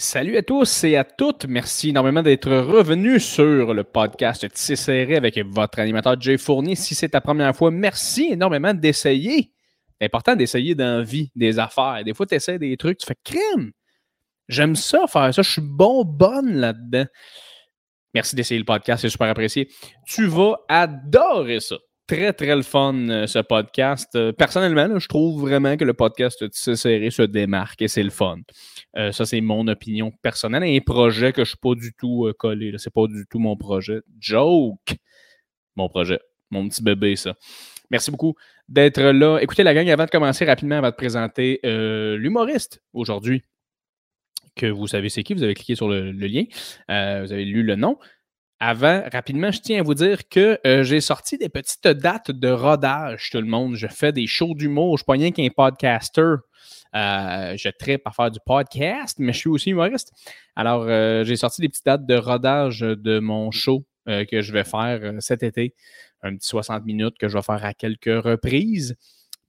Salut à tous et à toutes. Merci énormément d'être revenus sur le podcast serré avec votre animateur Jay Fournier. Si c'est ta première fois, merci énormément d'essayer. C'est important d'essayer dans la vie des affaires. Des fois, tu essaies des trucs, tu fais crème. J'aime ça, faire ça. Je suis bon, bonne là-dedans. Merci d'essayer le podcast, c'est super apprécié. Tu vas adorer ça très, très le fun, euh, ce podcast. Euh, personnellement, je trouve vraiment que le podcast de Serré se démarque et c'est le fun. Euh, ça, c'est mon opinion personnelle et un projet que je ne suis pas du tout collé. Ce n'est pas du tout mon projet. Joke! Mon projet. Mon petit bébé, ça. Merci beaucoup d'être là. Écoutez, la gang, avant de commencer rapidement, on va te présenter l'humoriste aujourd'hui. Que vous savez c'est qui, vous avez cliqué sur le lien, vous avez lu le nom. Avant, rapidement, je tiens à vous dire que euh, j'ai sorti des petites dates de rodage, tout le monde. Je fais des shows d'humour. Je ne suis pas rien qu'un podcaster. Euh, je traite à faire du podcast, mais je suis aussi humoriste. Alors, euh, j'ai sorti des petites dates de rodage de mon show que je vais faire cet été. Un petit 60 minutes que je vais faire à quelques reprises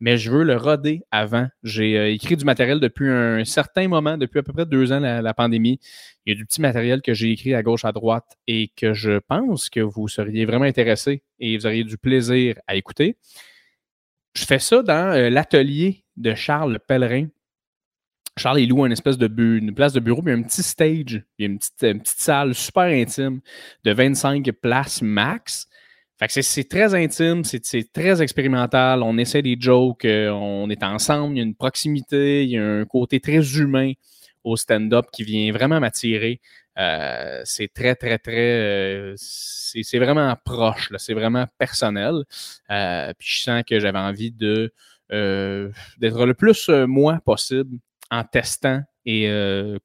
mais je veux le roder avant. J'ai euh, écrit du matériel depuis un certain moment, depuis à peu près deux ans, la, pandémie. Il y a du petit matériel que j'ai écrit à gauche, à droite et que je pense que vous seriez vraiment intéressé et vous auriez du plaisir à écouter. Je fais ça dans euh, l'atelier de Charles Pellerin. Charles, il loue une espèce de une place de bureau, puis un petit stage, a une petite, une petite salle super intime de 25 places max c'est très intime, c'est très expérimental. On essaie des jokes, euh, on est ensemble, il y a une proximité, il y a un côté très humain au stand-up qui vient vraiment m'attirer. Euh, c'est très, très, très. Euh, c'est vraiment proche, c'est vraiment personnel. puis je sens que j'avais envie d'être le plus moi possible en testant et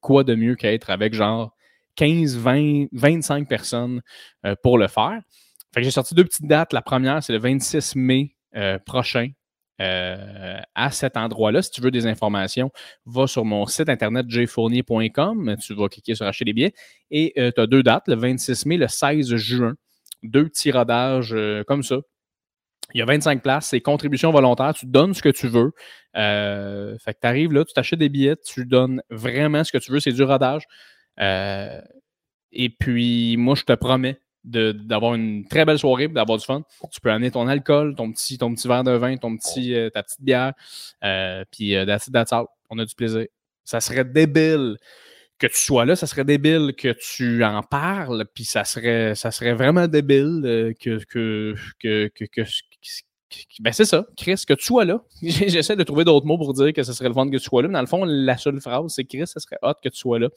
quoi de mieux qu'être avec genre 15, 20, 25 personnes pour le faire j'ai sorti deux petites dates. La première, c'est le 26 mai euh, prochain. Euh, à cet endroit-là, si tu veux des informations, va sur mon site internet jfournier.com. Tu vas cliquer sur acheter des billets. Et euh, tu as deux dates, le 26 mai, le 16 juin. Deux petits rodages comme ça. Il y a 25 places, c'est contribution volontaire, tu donnes ce que tu veux. fait que tu arrives là, tu t'achètes des billets, tu donnes vraiment ce que tu veux, c'est du rodage. et puis, moi, je te promets d'avoir une très belle soirée, d'avoir du fun. Tu peux amener ton alcool, ton petit, ton petit verre de vin, ton petit, euh, ta petite bière, euh, puis euh, On a du plaisir. Ça serait débile que tu sois là, ça serait débile que tu en parles, puis ça serait, ça serait vraiment débile euh, que, que, que, que, ben c'est ça, Chris, que tu sois là. J'essaie de trouver d'autres mots pour dire que ce serait le fun que tu sois là, mais dans le fond, la seule phrase, c'est Chris, ce serait hot que tu sois là.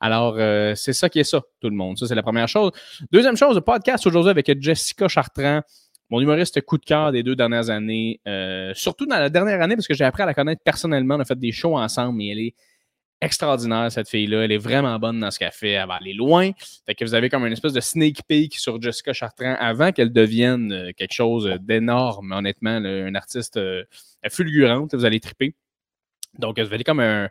Alors, euh, c'est ça qui est ça, tout le monde. Ça, c'est la première chose. Deuxième chose, le podcast aujourd'hui avec Jessica Chartrand, mon humoriste coup de cœur des deux dernières années. Euh, surtout dans la dernière année, parce que j'ai appris à la connaître personnellement. On a fait des shows ensemble, mais elle est extraordinaire, cette fille-là. Elle est vraiment bonne dans ce qu'elle fait. Elle va aller loin. Fait que vous avez comme une espèce de sneak peek sur Jessica Chartrand avant qu'elle devienne euh, quelque chose d'énorme, honnêtement. une artiste euh, fulgurante. Vous allez triper. Donc, vous avez comme un.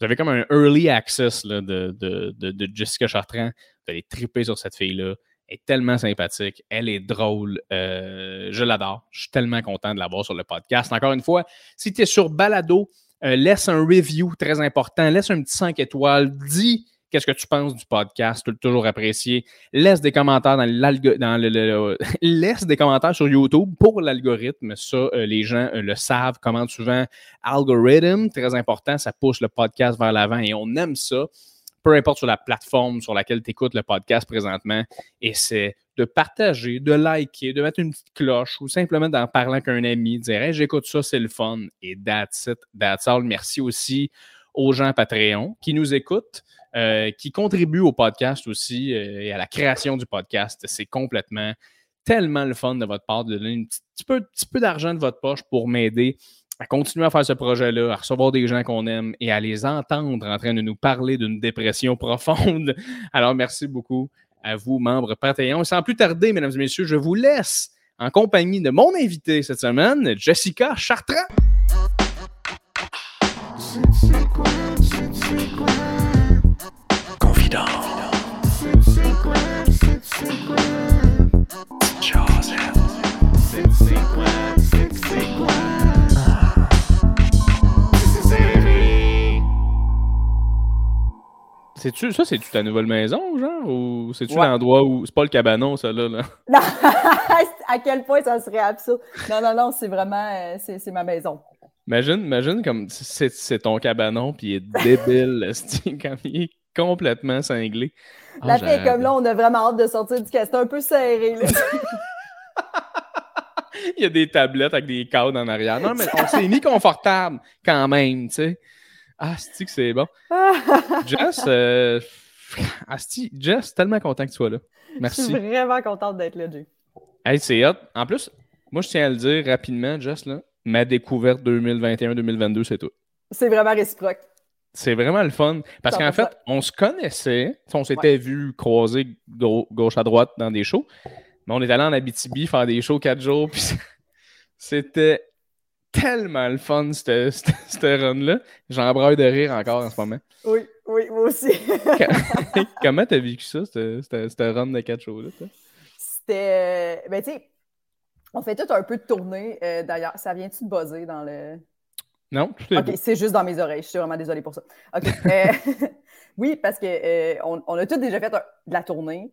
Vous avez comme un early access de, de, Jessica Chartrand. Vous allez triper sur cette fille-là. Elle est tellement sympathique. Elle est drôle. Euh, je l'adore. Je suis tellement content de l'avoir sur le podcast. Encore une fois, si tu es sur Balado, euh, laisse un review très important. Laisse un petit 5 étoiles. Dis qu'est-ce que tu penses du podcast, toujours apprécié. Laisse des commentaires dans, dans le, laisse des commentaires sur YouTube pour l'algorithme. Ça, euh, les gens euh, le savent. Comment souvent, algorithme, très important, ça pousse le podcast vers l'avant et on aime ça. Peu importe sur la plateforme sur laquelle tu écoutes le podcast présentement. Et c'est de partager, de liker, de mettre une petite cloche ou simplement d'en parler avec un ami, dire hey, j'écoute ça, c'est le fun. Et that's it, that's all. Merci aussi aux gens Patreon qui nous écoutent, euh, qui contribuent au podcast aussi euh, et à la création du podcast. C'est complètement tellement le fun de votre part de donner un petit peu d'argent de votre poche pour m'aider à continuer à faire ce projet-là, à recevoir des gens qu'on aime et à les entendre en train de nous parler d'une dépression profonde. Alors, merci beaucoup à vous, membres Patreon. Sans plus tarder, mesdames et messieurs, je vous laisse en compagnie de mon invité cette semaine, Jessica Chartrand. C'est-tu, ça, c'est-tu ta nouvelle maison, genre? Ou c'est-tu l'endroit où. C'est pas le cabanon, ça, là? là? Non, à quel point ça serait absurde? Non, non, non, c'est vraiment. Euh, c'est, ma maison. Imagine, imagine comme c'est, ton cabanon, puis il est débile, comme il est complètement cinglé. La ah, fille est comme là, on a vraiment hâte de sortir du casque. C'est un peu serré, là. il y a des tablettes avec des cadres en arrière. Non, mais on s'est mis confortable quand même, tu sais. Ah, c'est que c'est bon? Jess, euh... Asti, Jess, tellement content que tu sois là. Merci. Je suis vraiment contente d'être là, Jay. Hey, c'est hot. En plus, moi, je tiens à le dire rapidement, Jess, là, ma découverte 2021-2022, c'est tout. C'est vraiment réciproque. C'est vraiment le fun. Parce qu'en fait, on se connaissait. On s'était vu croiser gauche à droite dans des shows. Mais on est allé en Abitibi faire des shows quatre jours. Puis c'était tellement le fun, cette, run-là. J'en braille de rire encore en ce moment. Oui, oui, moi aussi. Comment t'as vécu ça, cette, run de quatre shows-là? C'était. Euh, ben, tu sais, on fait tout un peu de tournée. Euh, d'ailleurs, ça vient-tu de buzzer dans le. Non, tout est Ok, c'est juste dans mes oreilles. Je suis vraiment désolée pour ça. OK. Euh, oui, parce qu'on on a tous déjà fait de la tournée,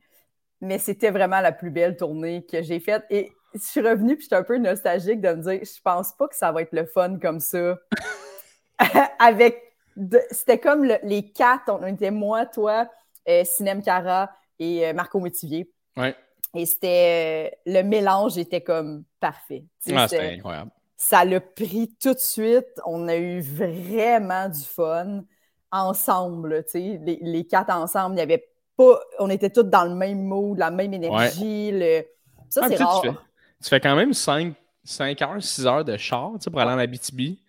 mais c'était vraiment la plus belle tournée que j'ai faite. Et je suis revenue, puis j'étais un peu nostalgique de me dire, je pense pas que ça va être le fun comme ça. Avec. C'était comme les quatre, on était moi, toi, euh, Sinem Cara et euh, Marco Métivier. Ouais. Et c'était. Euh, le mélange était comme parfait. Ah, c'était incroyable. Ça l'a pris tout de suite. On a eu vraiment du fun ensemble, tu sais, les, les, quatre ensemble. Il y avait pas. On était tous dans le même mood, la même énergie. Le... Ça, ah, c'est rare tu fais quand même 5, 5 heures, 6 heures de char pour aller en Abitibi.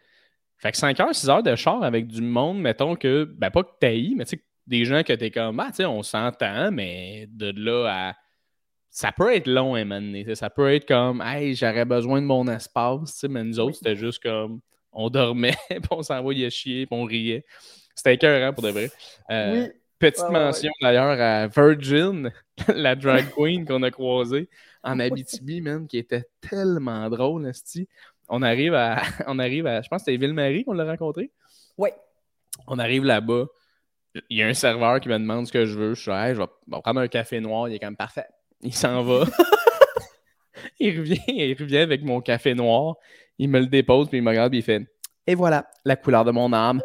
Fait que 5 heures, 6 heures de char avec du monde, mettons que, ben pas que t'ailles, mais tu sais, des gens que t'es comme, ah, tu sais, on s'entend, mais de là à. Ça peut être long à un donné. Ça peut être comme, hey, j'aurais besoin de mon espace, mais nous autres, c'était juste comme, on dormait, puis on s'envoyait chier, puis on riait. C'était écœurant pour de vrai. Euh, oui. Petite mention d'ailleurs à Virgin, la drag queen qu'on a croisée en Abitibi, même, qui était tellement drôle, Esti. On arrive à, on arrive à, je pense que c'était Ville-Marie qu'on l'a rencontré. Oui. On arrive là-bas. Il y a un serveur qui me demande ce que je veux. Je suis hey, je vais prendre un café noir. Il est comme parfait. Il s'en va. il revient, il revient avec mon café noir. Il me le dépose, puis il me regarde, puis il fait Et voilà, la couleur de mon âme.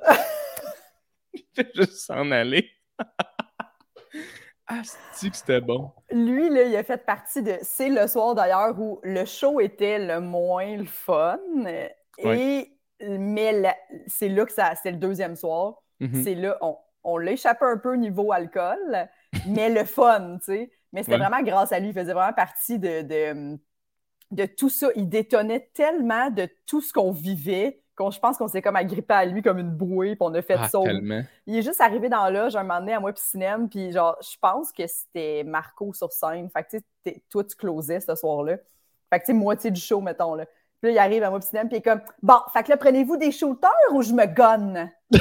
il fait juste s'en aller. Ah, que c'était bon? Lui, là, il a fait partie de. C'est le soir d'ailleurs où le show était le moins le fun. Et mais c'est là que ça. C'est le deuxième soir. Mm-hmm. C'est là, on, on l'a échappé un peu au niveau alcool, mais le fun, tu sais. Mais c'était vraiment grâce à lui. Il faisait vraiment partie de, de, de tout ça. Il détonnait tellement de tout ce qu'on vivait je pense qu'on s'est comme agrippé à lui comme une bouée, puis on a fait ah, ça. Il est juste arrivé dans j'ai un moment donné à moi puis cinéma, puis genre, je pense que c'était Marco sur scène. Fait que, tu sais, toi, tu closais ce soir-là. Fait que, tu sais, moitié du show, mettons, là. Puis là, il arrive à moi puis cinéma, puis il est comme, bon, fait que là, prenez-vous des shooters ou je me gonne?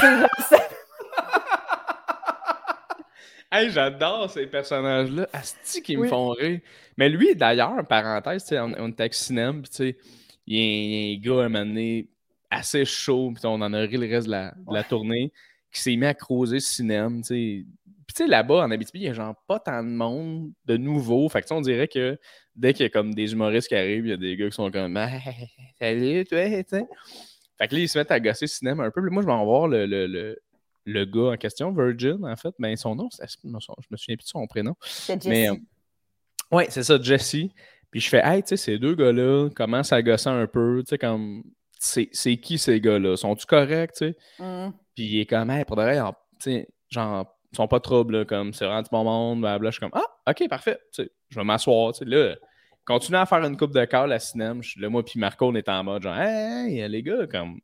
hey, j'adore ces personnages-là. Asti qui me font rire. Mais lui, d'ailleurs, parenthèse, on, on était avec cinéma, puis tu sais, il y a un gars un moment donné, assez chaud, puis on en a ri le reste de la, tournée, qui s'est mis à creuser le cinéma, Puis tu sais, là-bas, en Abitibi, il y a genre pas tant de monde de nouveau. Fait que on dirait que dès qu'il y a comme des humoristes qui arrivent, il y a des gars qui sont comme Salut, toi, tu sais. Fait que là, ils se mettent à gosser le cinéma un peu. moi, je vais en voir le, le, le, gars en question, Virgin, en fait. Ben, son nom, je me souviens plus de son prénom. C'est Jesse. Euh, ouais, c'est ça, Jesse. Puis je fais, hey, tu sais, ces deux gars-là commencent à gosser un peu, tu sais, comme c'est qui ces gars-là? Sont-tu corrects, tu sais? Mm. Puis il est comme, hey, pour de vrai, genre, ils sont pas troubles, comme, c'est vraiment du bon monde, blablabla. Je suis comme, ah, ok, parfait, tu sais, je vais m'asseoir, tu sais, là. Continuer à faire une coupe de cœur à cinéma. Là, moi, puis Marco, on est en mode genre, hey, les gars, comme,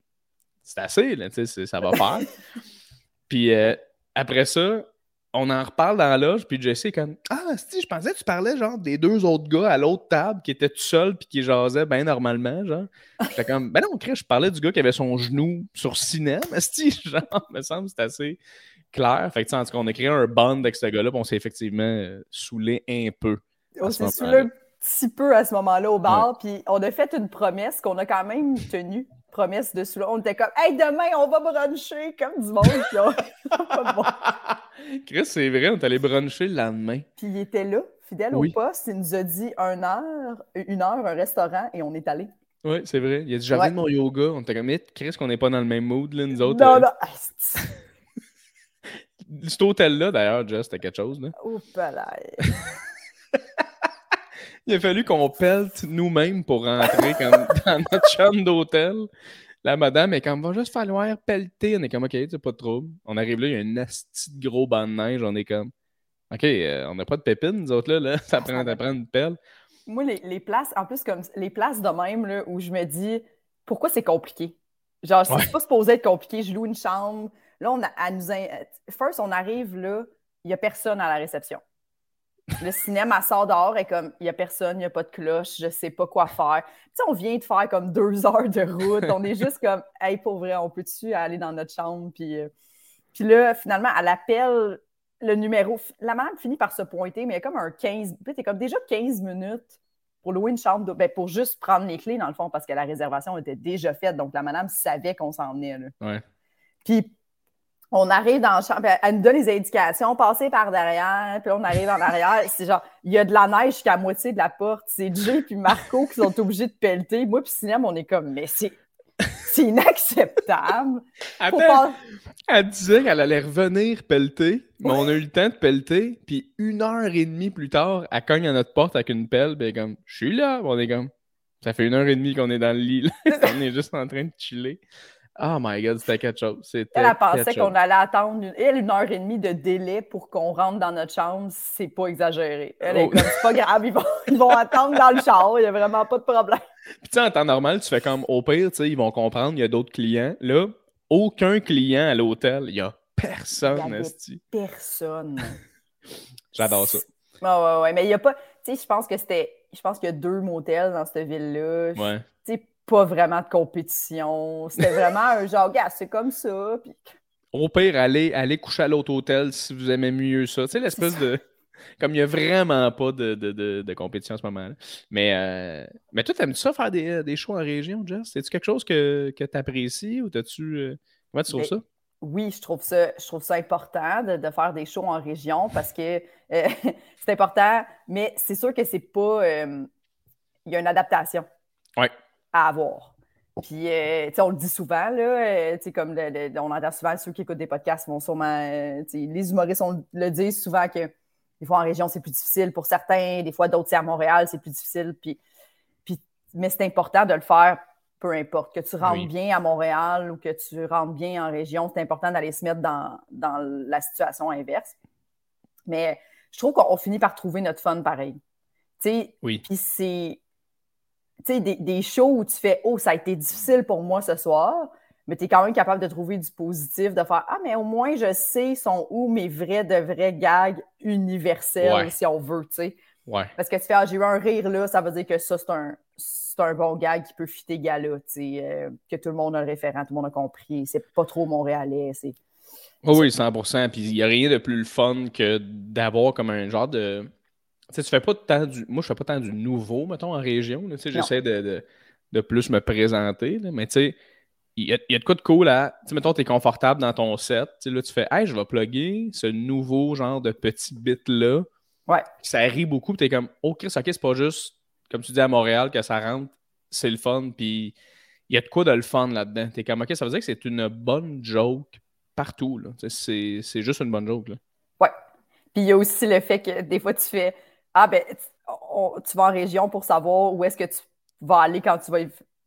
c'est assez, là, tu sais, ça va faire. puis euh, après ça, on en reparle dans la loge, puis Jesse est comme Ah, si, je pensais que tu parlais genre des deux autres gars à l'autre table qui étaient tout seuls puis qui jasaient bien normalement, genre. J'étais comme Ben non, je parlais du gars qui avait son genou sur cinéma, si, genre, me semble c'est assez clair. Fait que, en tout cas, on a créé un band avec ce gars-là, puis on s'est effectivement euh, saoulé un peu. On s'est saoulé un petit peu à ce moment-là au bar, puis on a fait une promesse qu'on a quand même tenue promesse de là. On était comme, hey, demain, on va bruncher comme du monde. Chris, c'est vrai, on est allé bruncher le lendemain. Puis il était là, fidèle au poste. Il nous a dit une heure, une heure, un restaurant, et on est allé. Oui, c'est vrai. Il a dit, j'avais de mon yoga. On était comme, Chris, qu'on n'est pas dans le même mood, là, nous autres. Non, euh. non. Cet hôtel-là, d'ailleurs, Just, c'était quelque chose. Là. là. Il a fallu qu'on pelte nous-mêmes pour rentrer comme dans notre chambre d'hôtel. La madame est comme, va juste falloir pelleter. On est comme, OK, c'est pas de trouble. On arrive là, il y a un asti de gros banc de neige. On est comme, OK, euh, on n'a pas de pépines, nous autres, là. là. Ça prend, prendre une pelle. Moi, les, places, en plus, comme les places de même, là, où je me dis, pourquoi c'est compliqué? Genre, c'est pas supposé être compliqué. Je loue une chambre. Là, on a, à nous. First, on arrive là, il n'y a personne à la réception. Le cinéma sort dehors et comme il n'y a personne, il n'y a pas de cloche, je ne sais pas quoi faire. Tu sais, on vient de faire comme deux heures de route. On est juste comme, hey, pour vrai, on peut-tu aller dans notre chambre? Puis, euh, puis là, finalement, à l'appel, le numéro, la madame finit par se pointer, mais il y a comme un 15, tu comme déjà 15 minutes pour louer une chambre, ben, pour juste prendre les clés, dans le fond, parce que la réservation était déjà faite. Donc, la madame savait qu'on s'en venait. Ouais. Puis, on arrive dans la chambre, elle nous donne les indications, passer par derrière, puis on arrive en arrière. C'est genre, il y a de la neige jusqu'à moitié de la porte. C'est Jay puis Marco qui sont obligés de pelleter. Moi puis Sinem, on est comme, mais c'est, c'est inacceptable. Elle disait qu'elle allait revenir pelleter, mais on a eu le temps de pelleter, puis une heure et demie plus tard, elle cogne à notre porte avec une pelle, est comme, je suis là. On est comme, ça fait une heure et demie qu'on est dans le lit, on est juste en train de chiller. Oh my god, c'était quelque chose. Elle, elle pensait qu'on allait attendre une... Elle, une heure et demie de délai pour qu'on rentre dans notre chambre, c'est pas exagéré. Elle est oh. comme, c'est pas grave, ils vont, ils vont attendre dans le char, il n'y a vraiment pas de problème. Puis tu sais, en temps normal, tu fais comme, au pire, tu sais, ils vont comprendre, il y a d'autres clients. Là, aucun client à l'hôtel, il y a personne. Personne. J'adore ça. Ouais, ouais, ouais, mais il y a pas, tu sais, je pense que c'était, je pense qu'il y a deux motels dans cette ville-là. Ouais. Pas vraiment de compétition. C'était vraiment un genre, gars, c'est comme ça. Puis... Au pire, allez, allez coucher à l'autre hôtel si vous aimez mieux ça. Tu sais, l'espèce de. Comme il n'y a vraiment pas de, de, de, compétition en ce moment-là. Mais, euh... mais toi, t'aimes-tu ça faire des, des, shows en région, Jess? C'est-tu quelque chose que, que tu apprécies ou t'as-tu. Euh, comment tu trouves ça? Oui, je trouve ça, je trouve ça important de, faire des shows en région parce que euh, c'est important, mais c'est sûr que c'est pas. Euh, il y a une adaptation. Ouais à avoir. Puis, euh, on le dit souvent, là, euh, comme on entend souvent ceux qui écoutent des podcasts vont sûrement, euh, les humoristes le disent souvent que des fois en région c'est plus difficile pour certains, des fois d'autres c'est à Montréal c'est plus difficile. Puis, puis, mais c'est important de le faire, peu importe, que tu rentres bien à Montréal ou que tu rentres bien en région, c'est important d'aller se mettre dans, dans, la situation inverse. Mais je trouve qu'on finit par trouver notre fun pareil. oui. Puis c'est sais, des, des, shows où tu fais Oh, ça a été difficile pour moi ce soir, mais tu es quand même capable de trouver du positif, de faire Ah, mais au moins je sais sont où mes vrais de vrais gags universels, si on veut, tu sais. Ouais. Parce que tu fais Ah, j'ai eu un rire là, ça veut dire que ça, c'est un, un bon gag qui peut fitter gala, tu sais, euh, que tout le monde a le référent, tout le monde a compris. C'est pas trop montréalais, c'est. oui, 100%. Puis il n'y a rien de plus le fun que d'avoir comme un genre de tu fais pas tant du. Moi, je fais pas tant du nouveau, mettons, en région. J'essaie de, de, plus me présenter. mais tu sais, il y, a, de quoi de cool à. Tu sais, mettons, tu es confortable dans ton set. Là, tu fais, hey, je vais plugger ce nouveau genre de petit bit-là. Ouais. Ça rit beaucoup. Tu es comme, oh, Chris, ok, c'est pas juste, comme tu dis à Montréal, que ça rentre, c'est le fun. Puis il y a de quoi de le fun là-dedans. Tu es comme, ok, ça veut dire que c'est une bonne joke partout. C'est juste une bonne joke. Là. Ouais. Puis il y a aussi le fait que des fois, tu fais ah, ben, tu vas en région pour savoir où est-ce que tu vas aller quand tu vas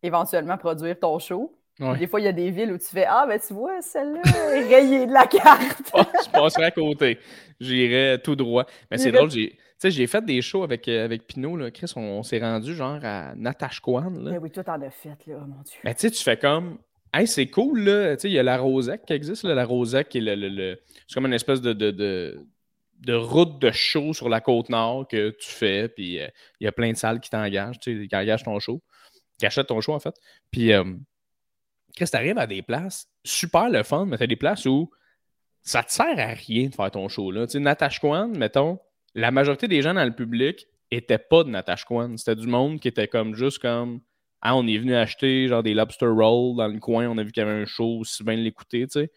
éventuellement produire ton show. Des fois, il y a des villes où tu fais Ah, ben, tu vois, celle-là est rayée de la carte. oh, je passerai à côté. J'irai tout droit. Mais c'est drôle, j'ai. j'ai fait des shows avec, euh, avec Pinot, là. Chris, on, s'est rendu genre à Natashquan. Là. Mais oui, toi, t'en as fait, là, oh mon Dieu. Mais tu sais, tu fais comme. Hey, c'est cool, là. Tu sais, il y a la Rosec qui existe, là. La Rosec, qui est le. le, C'est comme une espèce de, de de route de show sur la côte nord que tu fais, puis euh, il y a plein de salles qui t'engagent, tu qui engagent ton show, qui achètent ton show en fait. Puis, euh, tu arrives à des places super le fun, mais tu as des places où ça te sert à rien de faire ton show là. Tu sais, Natashquan, mettons, la majorité des gens dans le public étaient pas de Natashquan. C'était du monde qui était comme juste comme Ah, on est venu acheter genre des lobster rolls dans le coin, on a vu qu'il y avait un show, aussi bien l'écouter, tu sais.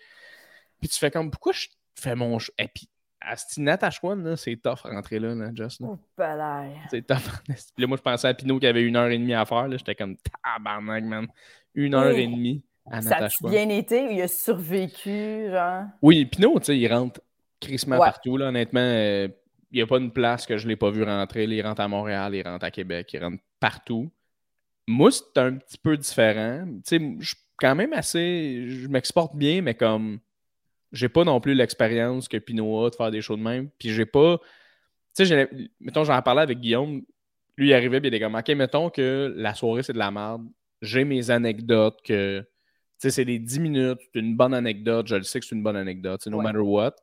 Puis tu fais comme, pourquoi je fais mon show? Et puis, à Natashquan, c'est tough rentrer là, là Just. Là. c'est tough. Là, moi, je pensais à Pinot qui avait une heure et demie à faire. J'étais comme, tabarnak, man. Une heure et demie à Ça a bien été ou il a survécu, genre? Oui, Pinot, tu sais, il rentre crissement partout, là, honnêtement. Euh, il n'y a pas une place que je ne l'ai pas vu rentrer. il rentre à Montréal, il rentre à Québec, il rentre partout. Moi, c'est un petit peu différent. Tu sais, je suis quand même assez. Je m'exporte bien, mais comme. J'ai pas non plus l'expérience que Pinot a de faire des choses de même. Puis j'ai pas. Tu sais, mettons, j'en parlais avec Guillaume. Lui, il arrivait, puis il était comme, OK, mettons que la soirée, c'est de la merde. J'ai mes anecdotes que. Tu sais, c'est des 10 minutes, c'est une bonne anecdote. Je le sais que c'est une bonne anecdote, no matter what.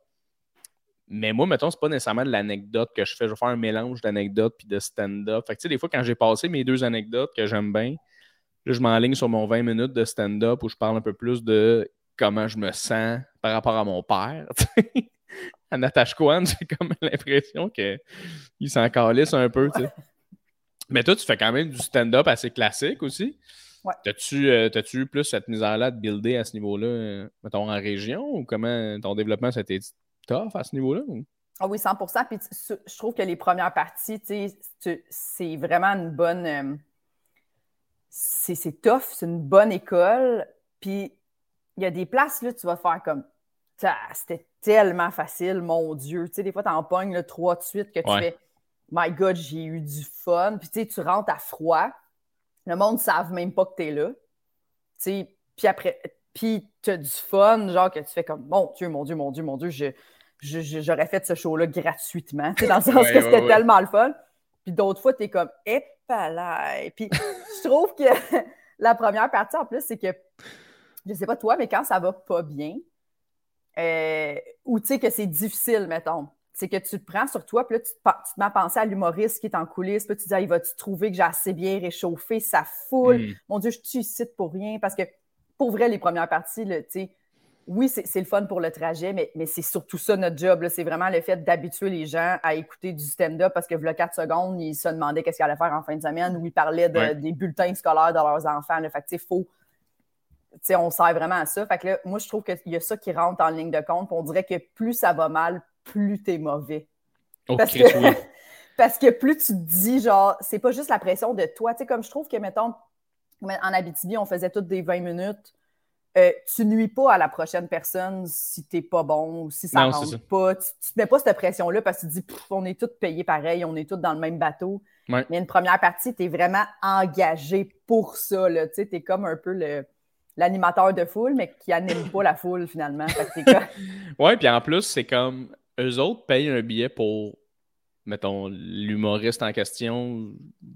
Mais moi, mettons, c'est pas nécessairement de l'anecdote que je fais. Je vais faire un mélange d'anecdotes puis de stand-up. Fait que, tu sais, des fois, quand j'ai passé mes deux anecdotes que j'aime bien, là, je m'enligne sur mon 20 minutes de stand-up où je parle un peu plus de comment je me sens par rapport à mon père. à Natasha Kwan, j'ai comme l'impression qu'il s'en calisse un peu. Mais toi, tu fais quand même du stand-up assez classique aussi. Ouais. T'as-tu euh, eu plus cette misère-là de builder à ce niveau-là, euh, mettons, en région, ou comment ton développement s'était tough à ce niveau-là? Ah oui, 100 Puis je trouve que les premières parties, c'est vraiment une bonne. Euh, c'est tough, c'est une bonne école. Puis il y a des places, là, tu vas faire comme. C'était tellement facile, mon Dieu. Tu sais, des fois, tu en pognes le trois de suite que tu fais My God, j'ai eu du fun. Puis tu sais, tu rentres à froid. Le monde ne savent même pas que tu es là. Tu sais, puis après, puis tu as du fun, genre que tu fais comme Mon Dieu, mon Dieu, mon Dieu, mon Dieu, je, j'aurais fait ce show-là gratuitement, dans le sens que c'était tellement le fun. Puis d'autres fois, tu es comme, épalaille. Puis je trouve que la première partie, en plus, c'est que, je sais pas toi, mais quand ça va pas bien, euh, ou tu sais que c'est difficile, mettons, c'est que tu te prends sur toi, puis là, tu te, mets à penser à l'humoriste qui est en coulisses, puis tu te dis, ah, il va-tu trouver que j'ai assez bien réchauffé sa foule? Hmm. Mon Dieu, je suis ici pour rien. Parce que, pour vrai, les premières parties, tu sais, oui, c'est le fun pour le trajet, mais, c'est surtout ça notre job. C'est vraiment le fait d'habituer les gens à écouter du stand-up parce que, voilà 4 secondes, ils se demandaient qu'est-ce qu'ils allaient faire en fin de semaine ou ils parlaient des bulletins scolaires de leurs enfants. Fait que, faut. On sert vraiment à ça. Fait que moi, je trouve qu'il y a ça qui rentre en ligne de compte. On dirait que plus ça va mal, plus t'es mauvais. parce, que, parce que plus tu te dis, genre, c'est pas juste la pression de toi. Tu sais, comme je trouve que, mettons, en Abitibi, on faisait toutes des 20 minutes euh, tu nuis pas à la prochaine personne si t'es pas bon ou si ça ne rentre pas. Tu, ne te mets pas cette pression-là parce que tu te dis, on est tous payés pareil, on est tous dans le même bateau. Mais une première partie, tu es vraiment engagé pour ça. Tu es comme un peu l'animateur de foule, mais qui anime pas la foule finalement. Oui, puis en plus, c'est comme eux autres payent un billet pour, mettons, l'humoriste en question,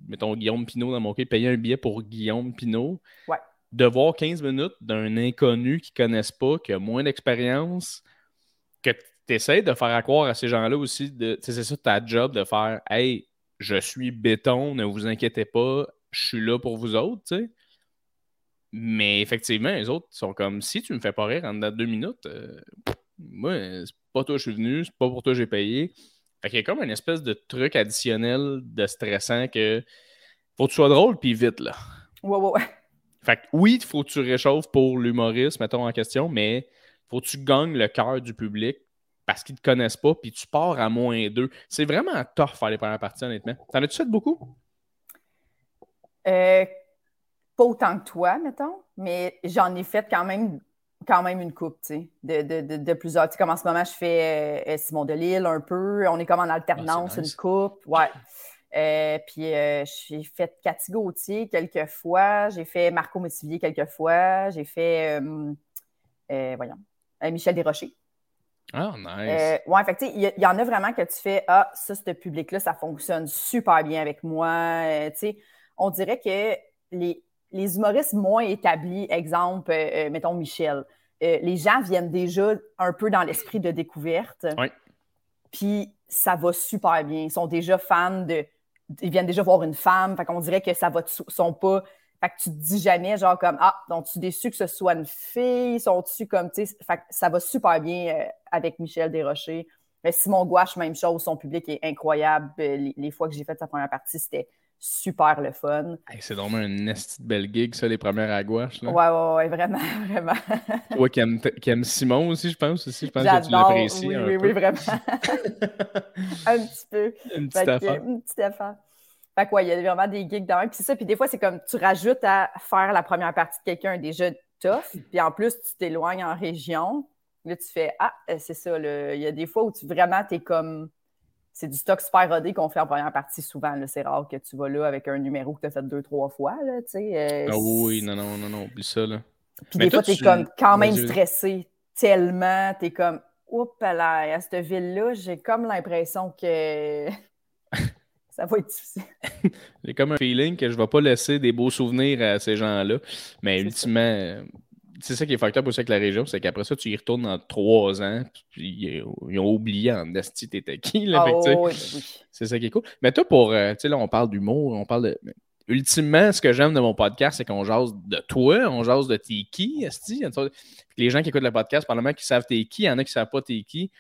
mettons Guillaume Pinot dans mon cas, payer un billet pour Guillaume Pinot. Ouais de voir 15 minutes d'un inconnu qui ne connaissent pas, qui a moins d'expérience, que tu essaies de faire croire à ces gens-là aussi, c'est ça ta job de faire Hey, je suis béton, ne vous inquiétez pas, je suis là pour vous autres, tu sais. Mais effectivement, les autres sont comme si tu me fais pas rire en deux minutes, euh, moi, c'est pas toi que je suis venu, c'est pas pour toi que j'ai payé. Fait qu'il y a comme une espèce de truc additionnel de stressant que faut que tu sois drôle puis vite là. Ouais, ouais, ouais. Fait que oui, il faut que tu réchauffes pour l'humoriste, mettons en question, mais faut que tu gagnes le cœur du public parce qu'ils ne te connaissent pas, puis tu pars à moins deux. C'est vraiment tough faire les premières parties, honnêtement. T'en as-tu fait beaucoup? Euh, pas autant que toi, mettons, mais j'en ai fait quand même quand même une coupe, tu sais, de, plusieurs. Tu sais, comme en ce moment, je fais euh, Simon Delille un peu. On est comme en alternance, ah, une coupe. Ouais. Euh, puis euh, j'ai fait Cathy Gauthier quelques fois, j'ai fait Marco Métivier quelques fois, j'ai fait, euh, voyons, Michel Desrochers. Ah, nice. ouais, fait il y, en a vraiment que tu fais, ah, ça, ce public-là, ça fonctionne super bien avec moi. tu sais, on dirait que les, les humoristes moins établis, exemple, mettons Michel, les gens viennent déjà un peu dans l'esprit de découverte. Oui. Puis ça va super bien. Ils sont déjà fans de ils viennent déjà voir une femme. Fait qu'on dirait que ça va sont pas. Fait que tu te dis jamais, genre, comme, ah, sont-tu déçu que ce soit une fille? Sont-tu comme, tu sais, ça va super bien euh, avec Michel Desrochers. Mais Simon Gouache, même chose, son public est incroyable. Euh, les, fois que j'ai fait sa première partie, c'était super le fun. c'est vraiment une belle gig, ça, les premières à gauche. Là. Ouais, ouais, ouais, vraiment, vraiment. Toi qui aimes, Simon aussi, je pense aussi. Je pense que tu l'apprécies. Oui, oui, oui, vraiment. un petit peu. Une petite affaire. une petite affaire. Fait que, ouais, il y a vraiment des gigs dans Puis c'est ça. Puis des fois, c'est comme tu rajoutes à faire la première partie de quelqu'un déjà tough. Puis en plus, tu t'éloignes en région. Là, tu fais Ah, euh, c'est ça. Il y a des fois où tu vraiment, tu es comme c'est du stock super rodé qu'on fait en première partie souvent. C'est rare que tu vas là avec un numéro que tu as fait deux, trois fois. Là, euh, ah oui, non, non, non, non, oublie ça. Là. Puis des fois, tu es comme quand même stressé tellement. Tu es comme, oups, là, à cette ville-là, j'ai comme l'impression que ça va être difficile. j'ai comme un feeling que je ne vais pas laisser des beaux souvenirs à ces gens-là. Mais ultimement, c'est ça qui est facteur aussi avec la région, c'est qu'après ça, tu y retournes dans trois ans, puis ils ont oublié en esti t'étais qui. Là, oh, C'est ça qui est cool. Mais toi, pour, euh, tu sais, là, on parle d'humour, on parle de. Ultimement, ce que j'aime de mon podcast, c'est qu'on jase de toi, on jase de t'es qui, esti. Les gens qui écoutent le podcast, probablement qui savent t'es qui, il y en a qui ne savent pas t'es qui.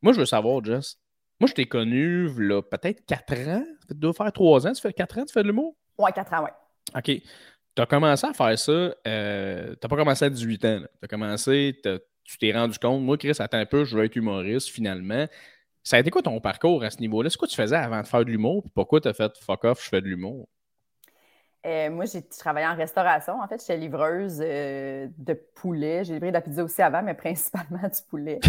Moi, je veux savoir, Jess. Moi, je t'ai connu, là, peut-être quatre ans. Ça doit faire trois ans. Tu fais quatre ans, tu fais de l'humour? Ouais, quatre ans, ouais. OK. Tu as commencé à faire ça, euh, tu n'as pas commencé à 18 ans. Tu as commencé, tu t'es rendu compte, moi, Chris, attends un peu, je veux être humoriste finalement. Ça a été quoi ton parcours à ce niveau-là? C'est quoi tu faisais avant de faire de l'humour? pourquoi tu as fait fuck off, je fais de l'humour? Euh, moi, j'ai travaillé en restauration. En fait, j'étais livreuse euh, de poulet. J'ai livré de la pizza aussi avant, mais principalement du poulet.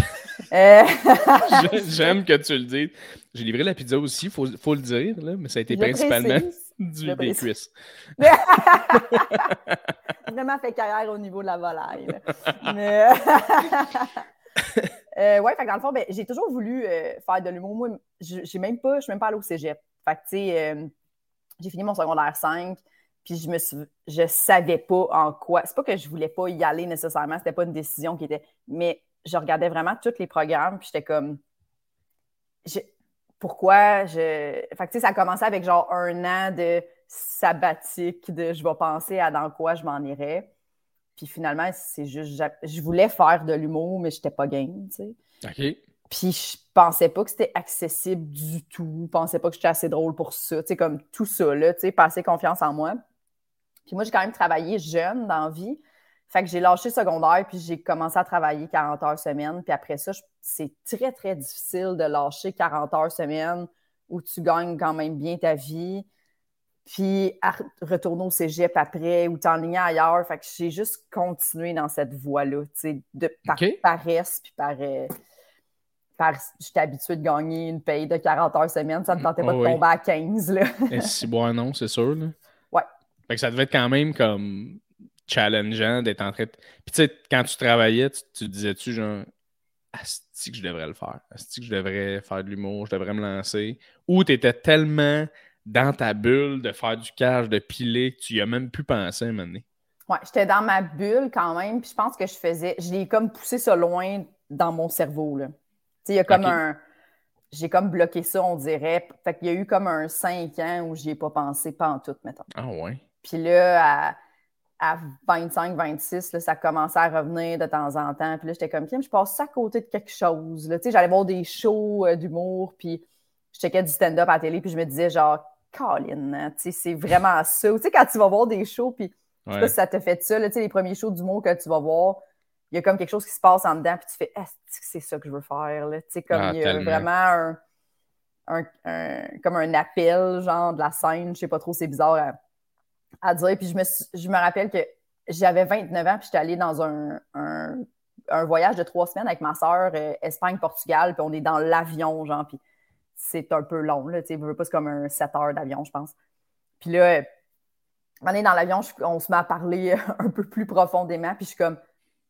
J'aime que tu le dises. J'ai livré la pizza aussi, il faut, faut, le dire, là, mais ça a été principalement du, des cuisses. Vraiment fait carrière au niveau de la volaille. mais... euh, ouais, fait dans le fond, ben, j'ai toujours voulu euh, faire de l'humour. Moi, j'ai même pas, je suis même pas allée au cégep. Fait que, tu sais, euh, j'ai fini mon secondaire 5, puis je me je savais pas en quoi. C'est pas que je voulais pas y aller nécessairement, c'était pas une décision qui était. Mais je regardais vraiment tous les programmes, puis j'étais comme pourquoi je. Fait que, ça a commencé avec genre un an de sabbatique, de je vais penser à dans quoi je m'en irais. Puis finalement, c'est juste. Je voulais faire de l'humour, mais je n'étais pas game, tu sais. OK. Puis je pensais pas que c'était accessible du tout. Je pensais pas que j'étais assez drôle pour ça. Tu sais, comme tout ça, là, tu sais, passer confiance en moi. Puis moi, j'ai quand même travaillé jeune dans la vie. Fait que j'ai lâché secondaire, puis j'ai commencé à travailler 40 heures semaine. Puis après ça, c'est très, très difficile de lâcher 40 heures semaine où tu gagnes quand même bien ta vie. Puis à retourner au cégep après ou t'enligner ailleurs. Fait que j'ai juste continué dans cette voie-là, tu sais, de, par paresse, puis par... Euh, par j'étais habituée de gagner une paye de 40 heures semaine, ça ne me tentait pas de tomber à 15. Là. Et si bon, non, c'est sûr. Là. Ouais. Fait que ça devait être quand même comme challengeant d'être en train de. Puis tu sais, quand tu travaillais, tu, disais-tu genre Asti que je devrais le faire, Asti que je devrais faire de l'humour, je devrais me lancer. Ou tu étais tellement dans ta bulle de faire du cash, de piler, que tu y as même plus pensé à un moment donné? Ouais, j'étais dans ma bulle quand même, puis je pense que je faisais. Je l'ai comme poussé ça loin dans mon cerveau. Là. Tu sais, il y a comme un. J'ai comme bloqué ça, on dirait. Fait qu'il y a eu comme un 5 ans où j'y ai pas pensé, pas en tout, mettons. Ah ouais. Puis là, à à 25, 26, ça commençait à revenir de temps en temps. Puis là, j'étais comme, je passe ça à côté de quelque chose. J'allais voir des shows euh, d'humour, puis je checkais du stand-up à la télé, puis je me disais, genre, Colin, hein, c'est vraiment ça. Tu sais, quand tu vas voir des shows, puis je sais pas si ça te fait ça, les premiers shows d'humour que tu vas voir, il y a comme quelque chose qui se passe en dedans, puis tu fais, c'est ça que je veux faire. Là? Comme ah, il y a vraiment un, comme un appel, genre, de la scène, je sais pas trop, c'est bizarre à dire. Puis je me, je me rappelle que j'avais 29 ans, puis j'étais allée dans un, un, voyage de trois semaines avec ma soeur, euh, Espagne-Portugal, puis on est dans l'avion, genre, puis c'est un peu long, là, tu sais, pas, c'est comme un 7 heures d'avion, je pense. Puis là, on est dans l'avion, on se met à parler un peu plus profondément, puis je suis comme,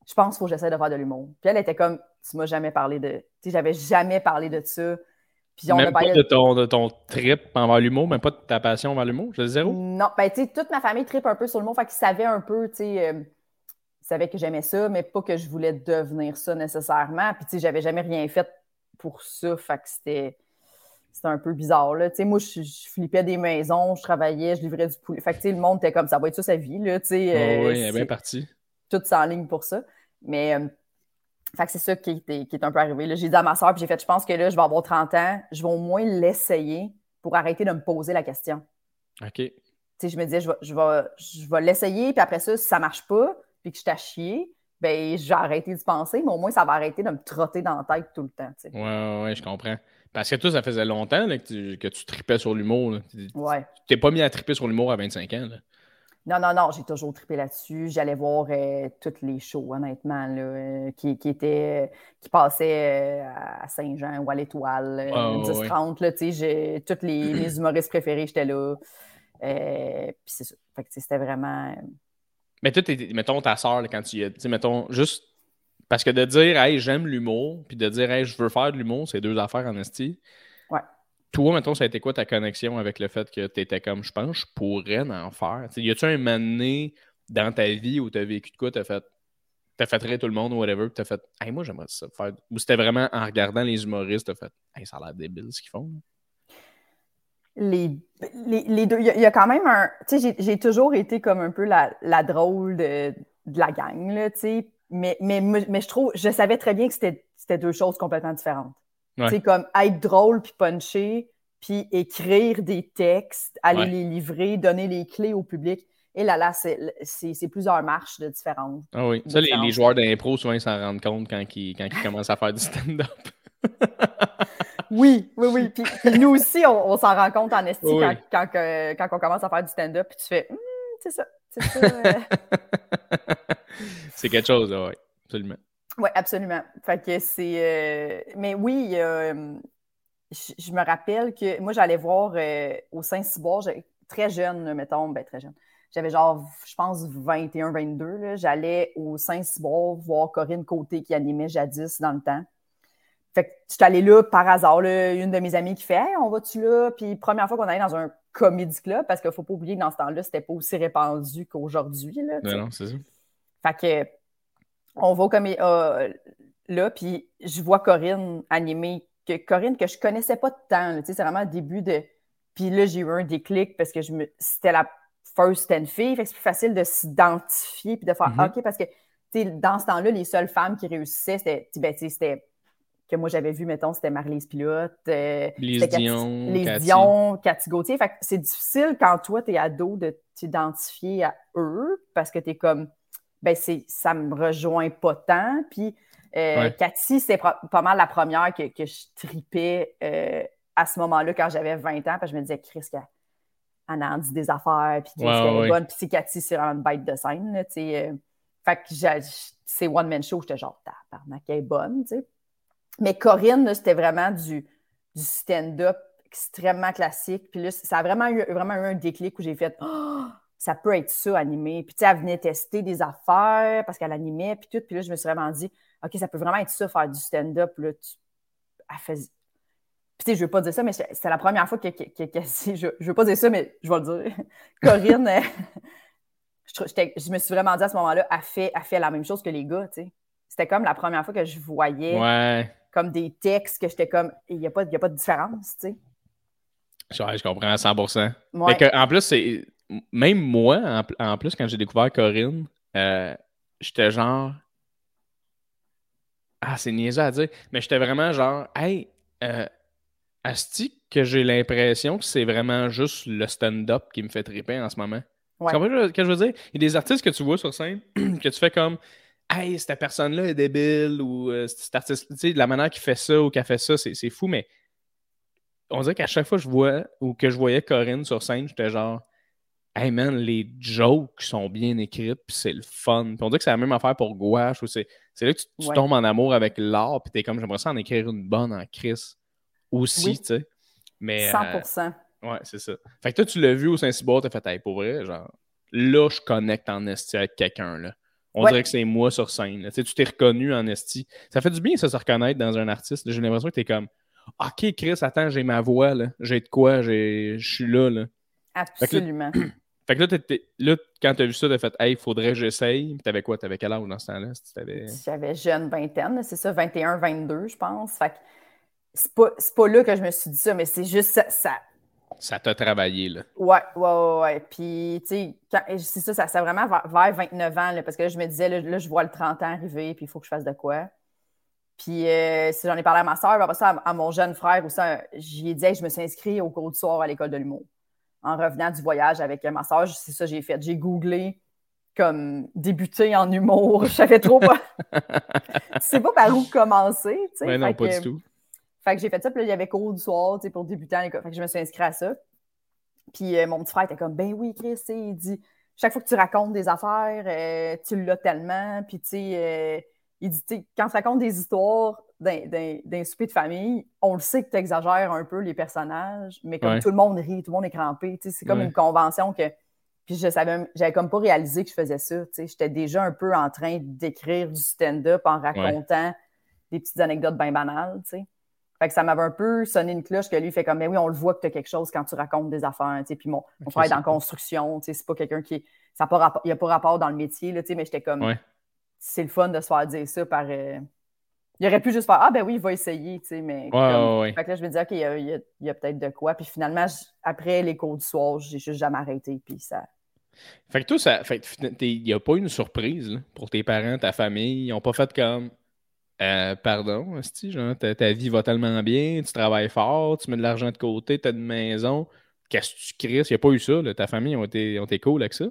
je pense qu'il faut que j'essaie de faire de l'humour. Puis elle était comme, tu m'as jamais parlé de, tu sais, j'avais jamais parlé de ça même pas de ton, de ton trip envers l'humour, même pas de ta passion envers l'humour, je zéro? Non, ben tu sais, toute ma famille tripe un peu sur l'humour, fait qu'ils savaient un peu, tu sais, euh, ils savaient que j'aimais ça, mais pas que je voulais devenir ça nécessairement. Puis tu sais, j'avais jamais rien fait pour ça, fait que c'était c'était un peu bizarre. Là. Tu sais, moi, je, flippais des maisons, je travaillais, je livrais du poulet. Fait que, tu sais, le monde était comme ça va être ça sa vie. Là, tu sais, oh, oui, elle est bien partie. Tout en ligne pour ça. Mais euh, fait que c'est ça qui est, qui est, un peu arrivé. J'ai dit à ma soeur, puis j'ai fait, je pense que là, je vais avoir 30 ans, je vais au moins l'essayer pour arrêter de me poser la question. OK. Tu sais, je me disais, je vais, je vais, je vais l'essayer, puis après ça, si ça marche pas, puis que je t'ai chier, ben, j'ai arrêté de penser, mais au moins, ça va arrêter de me trotter dans la tête tout le temps. Oui, Ouais, ouais, je comprends. Parce que toi, ça faisait longtemps que, tu, que tu tripais sur l'humour. Ouais. Tu t'es pas mis à triper sur l'humour à 25 ans. Là. Non, non, non, j'ai toujours trippé là-dessus. J'allais voir euh, toutes les shows, honnêtement, là, euh, qui, qui, étaient, qui passaient euh, à Saint-Jean ou à l'Étoile, 10-30. Tous les, les, humoristes préférés, j'étais là. puis c'est ça. c'était vraiment. Mais toi, mettons ta soeur, quand tu y es, mettons, juste parce que de dire, hey, j'aime l'humour, puis de dire, hey, je veux faire de l'humour, c'est deux affaires en esti. Toi, mettons, ça a été quoi ta connexion avec le fait que tu étais comme, je pense, je pourrais en faire? y a-tu un moment dans ta vie où tu as vécu de quoi, tu as fait, t'as fait rire tout le monde ou whatever, tu as fait, hey, moi, j'aimerais ça faire. Ou c'était vraiment en regardant les humoristes, tu as fait, hey, ça a l'air débile ce qu'ils font. Les, les, deux, il y, a quand même un. Tu sais, j'ai toujours été comme un peu la, drôle de, la gang, tu sais. Mais, mais, mais je trouve, je savais très bien que c'était deux choses complètement différentes. C'est comme être drôle puis puncher, puis écrire des textes, aller les livrer, donner les clés au public. Et là, là, c'est plusieurs marches de différentes. Ah oui. Ça, les, joueurs d'impro, souvent, ils s'en rendent compte quand ils, quand ils commencent à faire du stand-up. oui, oui, oui. Puis, nous aussi, on, s'en rend compte en esti quand, quand, on commence à faire du stand-up, puis tu fais hum, c'est ça, c'est ça. c'est quelque chose, oui, absolument. Oui, absolument. Fait que c'est. Euh, mais oui, je, me rappelle que moi, j'allais voir euh, au Saint-Cyboire, très jeune, mettons, ben très jeune. J'avais genre, je pense, 21, 22. J'allais au Saint-Cyboire voir Corinne Côté qui animait jadis dans le temps. Fait que je suis allée là par hasard, une de mes amies qui fait Hey, on va-tu là? Puis première fois qu'on allait dans un comédie club, parce qu'il ne faut pas oublier que dans ce temps-là, c'était pas aussi répandu qu'aujourd'hui. Non, non, c'est ça. Fait que on va comme euh, là, puis je vois Corinne animer, que Corinne que je connaissais pas de temps, c'est vraiment le début de. Puis là, j'ai eu un déclic parce que je me... c'était la first and fille, fait que c'est plus facile de s'identifier puis de faire mm-hmm. OK, parce que dans ce temps-là, les seules femmes qui réussissaient, c'était, ben, c'était que moi j'avais vu, mettons, c'était Marlise Pilote, euh, les Dion, les Dion, Cathy Gauthier. Fait que c'est difficile quand toi, tu es ado de t'identifier à eux parce que tu es comme ben c'est, ça me rejoint pas tant. Puis euh, Cathy, c'est pas mal la première que, je tripais euh, à ce moment-là quand j'avais 20 ans. Parce que je me disais, Chris, qu'elle en dit des affaires, puis qu'elle est bonne. Puis c'est Cathy, c'est vraiment une bête de scène. Là, euh, fait que c'est One Man Show, j'étais genre, tabarnak, elle est bonne. sais. Mais Corinne, c'était vraiment du, du stand-up extrêmement classique. Puis là, ça a vraiment eu, vraiment eu un déclic où j'ai fait oh, ça peut être ça, animé. Puis, tu sais, elle venait tester des affaires parce qu'elle animait, puis tout. Puis là, je me suis vraiment dit, OK, ça peut vraiment être ça, faire du stand-up. Là, tu... Elle faisait... Puis, tu sais, je veux pas dire ça, mais c'est la première fois que, je, je veux pas dire ça, mais je vais le dire. Corinne, je, me suis vraiment dit à ce moment-là, elle fait, elle fait la même chose que les gars, tu sais. C'était comme la première fois que je voyais comme des textes que j'étais comme, il n'y a, pas, a pas de différence, tu sais. Je, comprends à 100% en plus, c'est même moi, en, plus, quand j'ai découvert Corinne, euh, j'étais genre. Ah, c'est niaiseux à dire, mais j'étais vraiment genre, hey, euh, Asti, que j'ai l'impression que c'est vraiment juste le stand-up qui me fait triper en ce moment. Ouais. Tu ce que je veux dire? Il y a des artistes que tu vois sur scène que tu fais comme, hey, cette personne-là est débile, ou euh, cet artiste, tu sais, la manière qu'il fait ça ou qu'elle fait ça, c'est fou, mais on dirait qu'à chaque fois que je vois ou que je voyais Corinne sur scène, j'étais genre, hey man, les jokes sont bien écrites, puis c'est le fun. Puis on dit que c'est la même affaire pour Gouache, ou c'est là que tu, tombes en amour avec l'art, puis t'es comme, j'aimerais ça en écrire une bonne en Chris aussi, tu sais. Mais, 100%. Euh, ouais, c'est ça. Fait que toi, tu l'as vu au Saint-Cyboire, t'as fait, hey, pour vrai, genre, là, je connecte en esti avec quelqu'un, là. On dirait que c'est moi sur scène. Là. Tu t'es reconnu en esti. Ça fait du bien, ça, se reconnaître dans un artiste. J'ai l'impression que t'es comme, OK, Chris, attends, j'ai ma voix, là. J'ai de quoi, je suis là, là. Absolument. Fait que là, là quand tu as vu ça, tu as fait Hey, il faudrait que j'essaye. Tu avais quoi? Tu avais quel âge dans ce temps-là? J'avais jeune vingtaine, c'est ça, 21, 22, je pense. Fait que c'est pas, pas là que je me suis dit ça, mais c'est juste ça. Ça t'a travaillé, là. Ouais, ouais, ouais. Puis, tu sais, c'est ça, ça, c'est vraiment vers, 29 ans, là, parce que là, je me disais, là, je vois le 30 ans arriver, puis il faut que je fasse de quoi. Puis, euh, si j'en ai parlé à ma soeur, après ça, à, mon jeune frère, ou ça, j'y ai dit, je me suis inscrit au cours du soir à l'école de l'humour en revenant du voyage avec ma soeur, c'est ça que j'ai fait. J'ai googlé comme débuter en humour. Je savais trop pas. tu sais pas par où commencer. Tu sais. non, pas du tout. Fait que j'ai fait ça, puis là, il y avait cours du soir, tu sais, pour débuter en école. Fait que je me suis inscrite à ça. Puis euh, mon petit frère était comme, ben oui, Chris, il dit, chaque fois que tu racontes des affaires, euh, tu l'as tellement. Puis, tu sais, euh, il dit, quand tu racontes des histoires d'un souper de famille, on le sait que tu exagères un peu les personnages, mais comme tout le monde rit, tout le monde est crampé, c'est comme une convention que. Puis je savais, j'avais comme pas réalisé que je faisais ça. J'étais déjà un peu en train d'écrire du stand-up en racontant des petites anecdotes bien banales. sais. Fait que ça m'avait un peu sonné une cloche que lui fait comme, mais oui, on le voit que tu as quelque chose quand tu racontes des affaires. Puis mon, mon frère est en construction. C'est pas quelqu'un qui. Ça il n'y a pas rapport dans le métier, là, mais j'étais comme. C'est le fun de se faire dire ça par. Euh, il aurait pu juste faire Ah, ben oui, il va essayer, tu sais, mais. Ouais, Fait que là, je me disais, OK, il y a, peut-être de quoi. Puis finalement, après les cours du soir, j'ai juste jamais arrêté. Puis ça. Fait que toi, ça. Fait il n'y a pas une surprise pour tes parents, ta famille? Ils n'ont pas fait comme. Euh, pardon, genre, ta, ta, vie va tellement bien, tu travailles fort, tu mets de l'argent de côté, tu as une maison. Qu'est-ce que tu crées? Il n'y a pas eu ça. Ta famille ont été, ont été cool avec ça?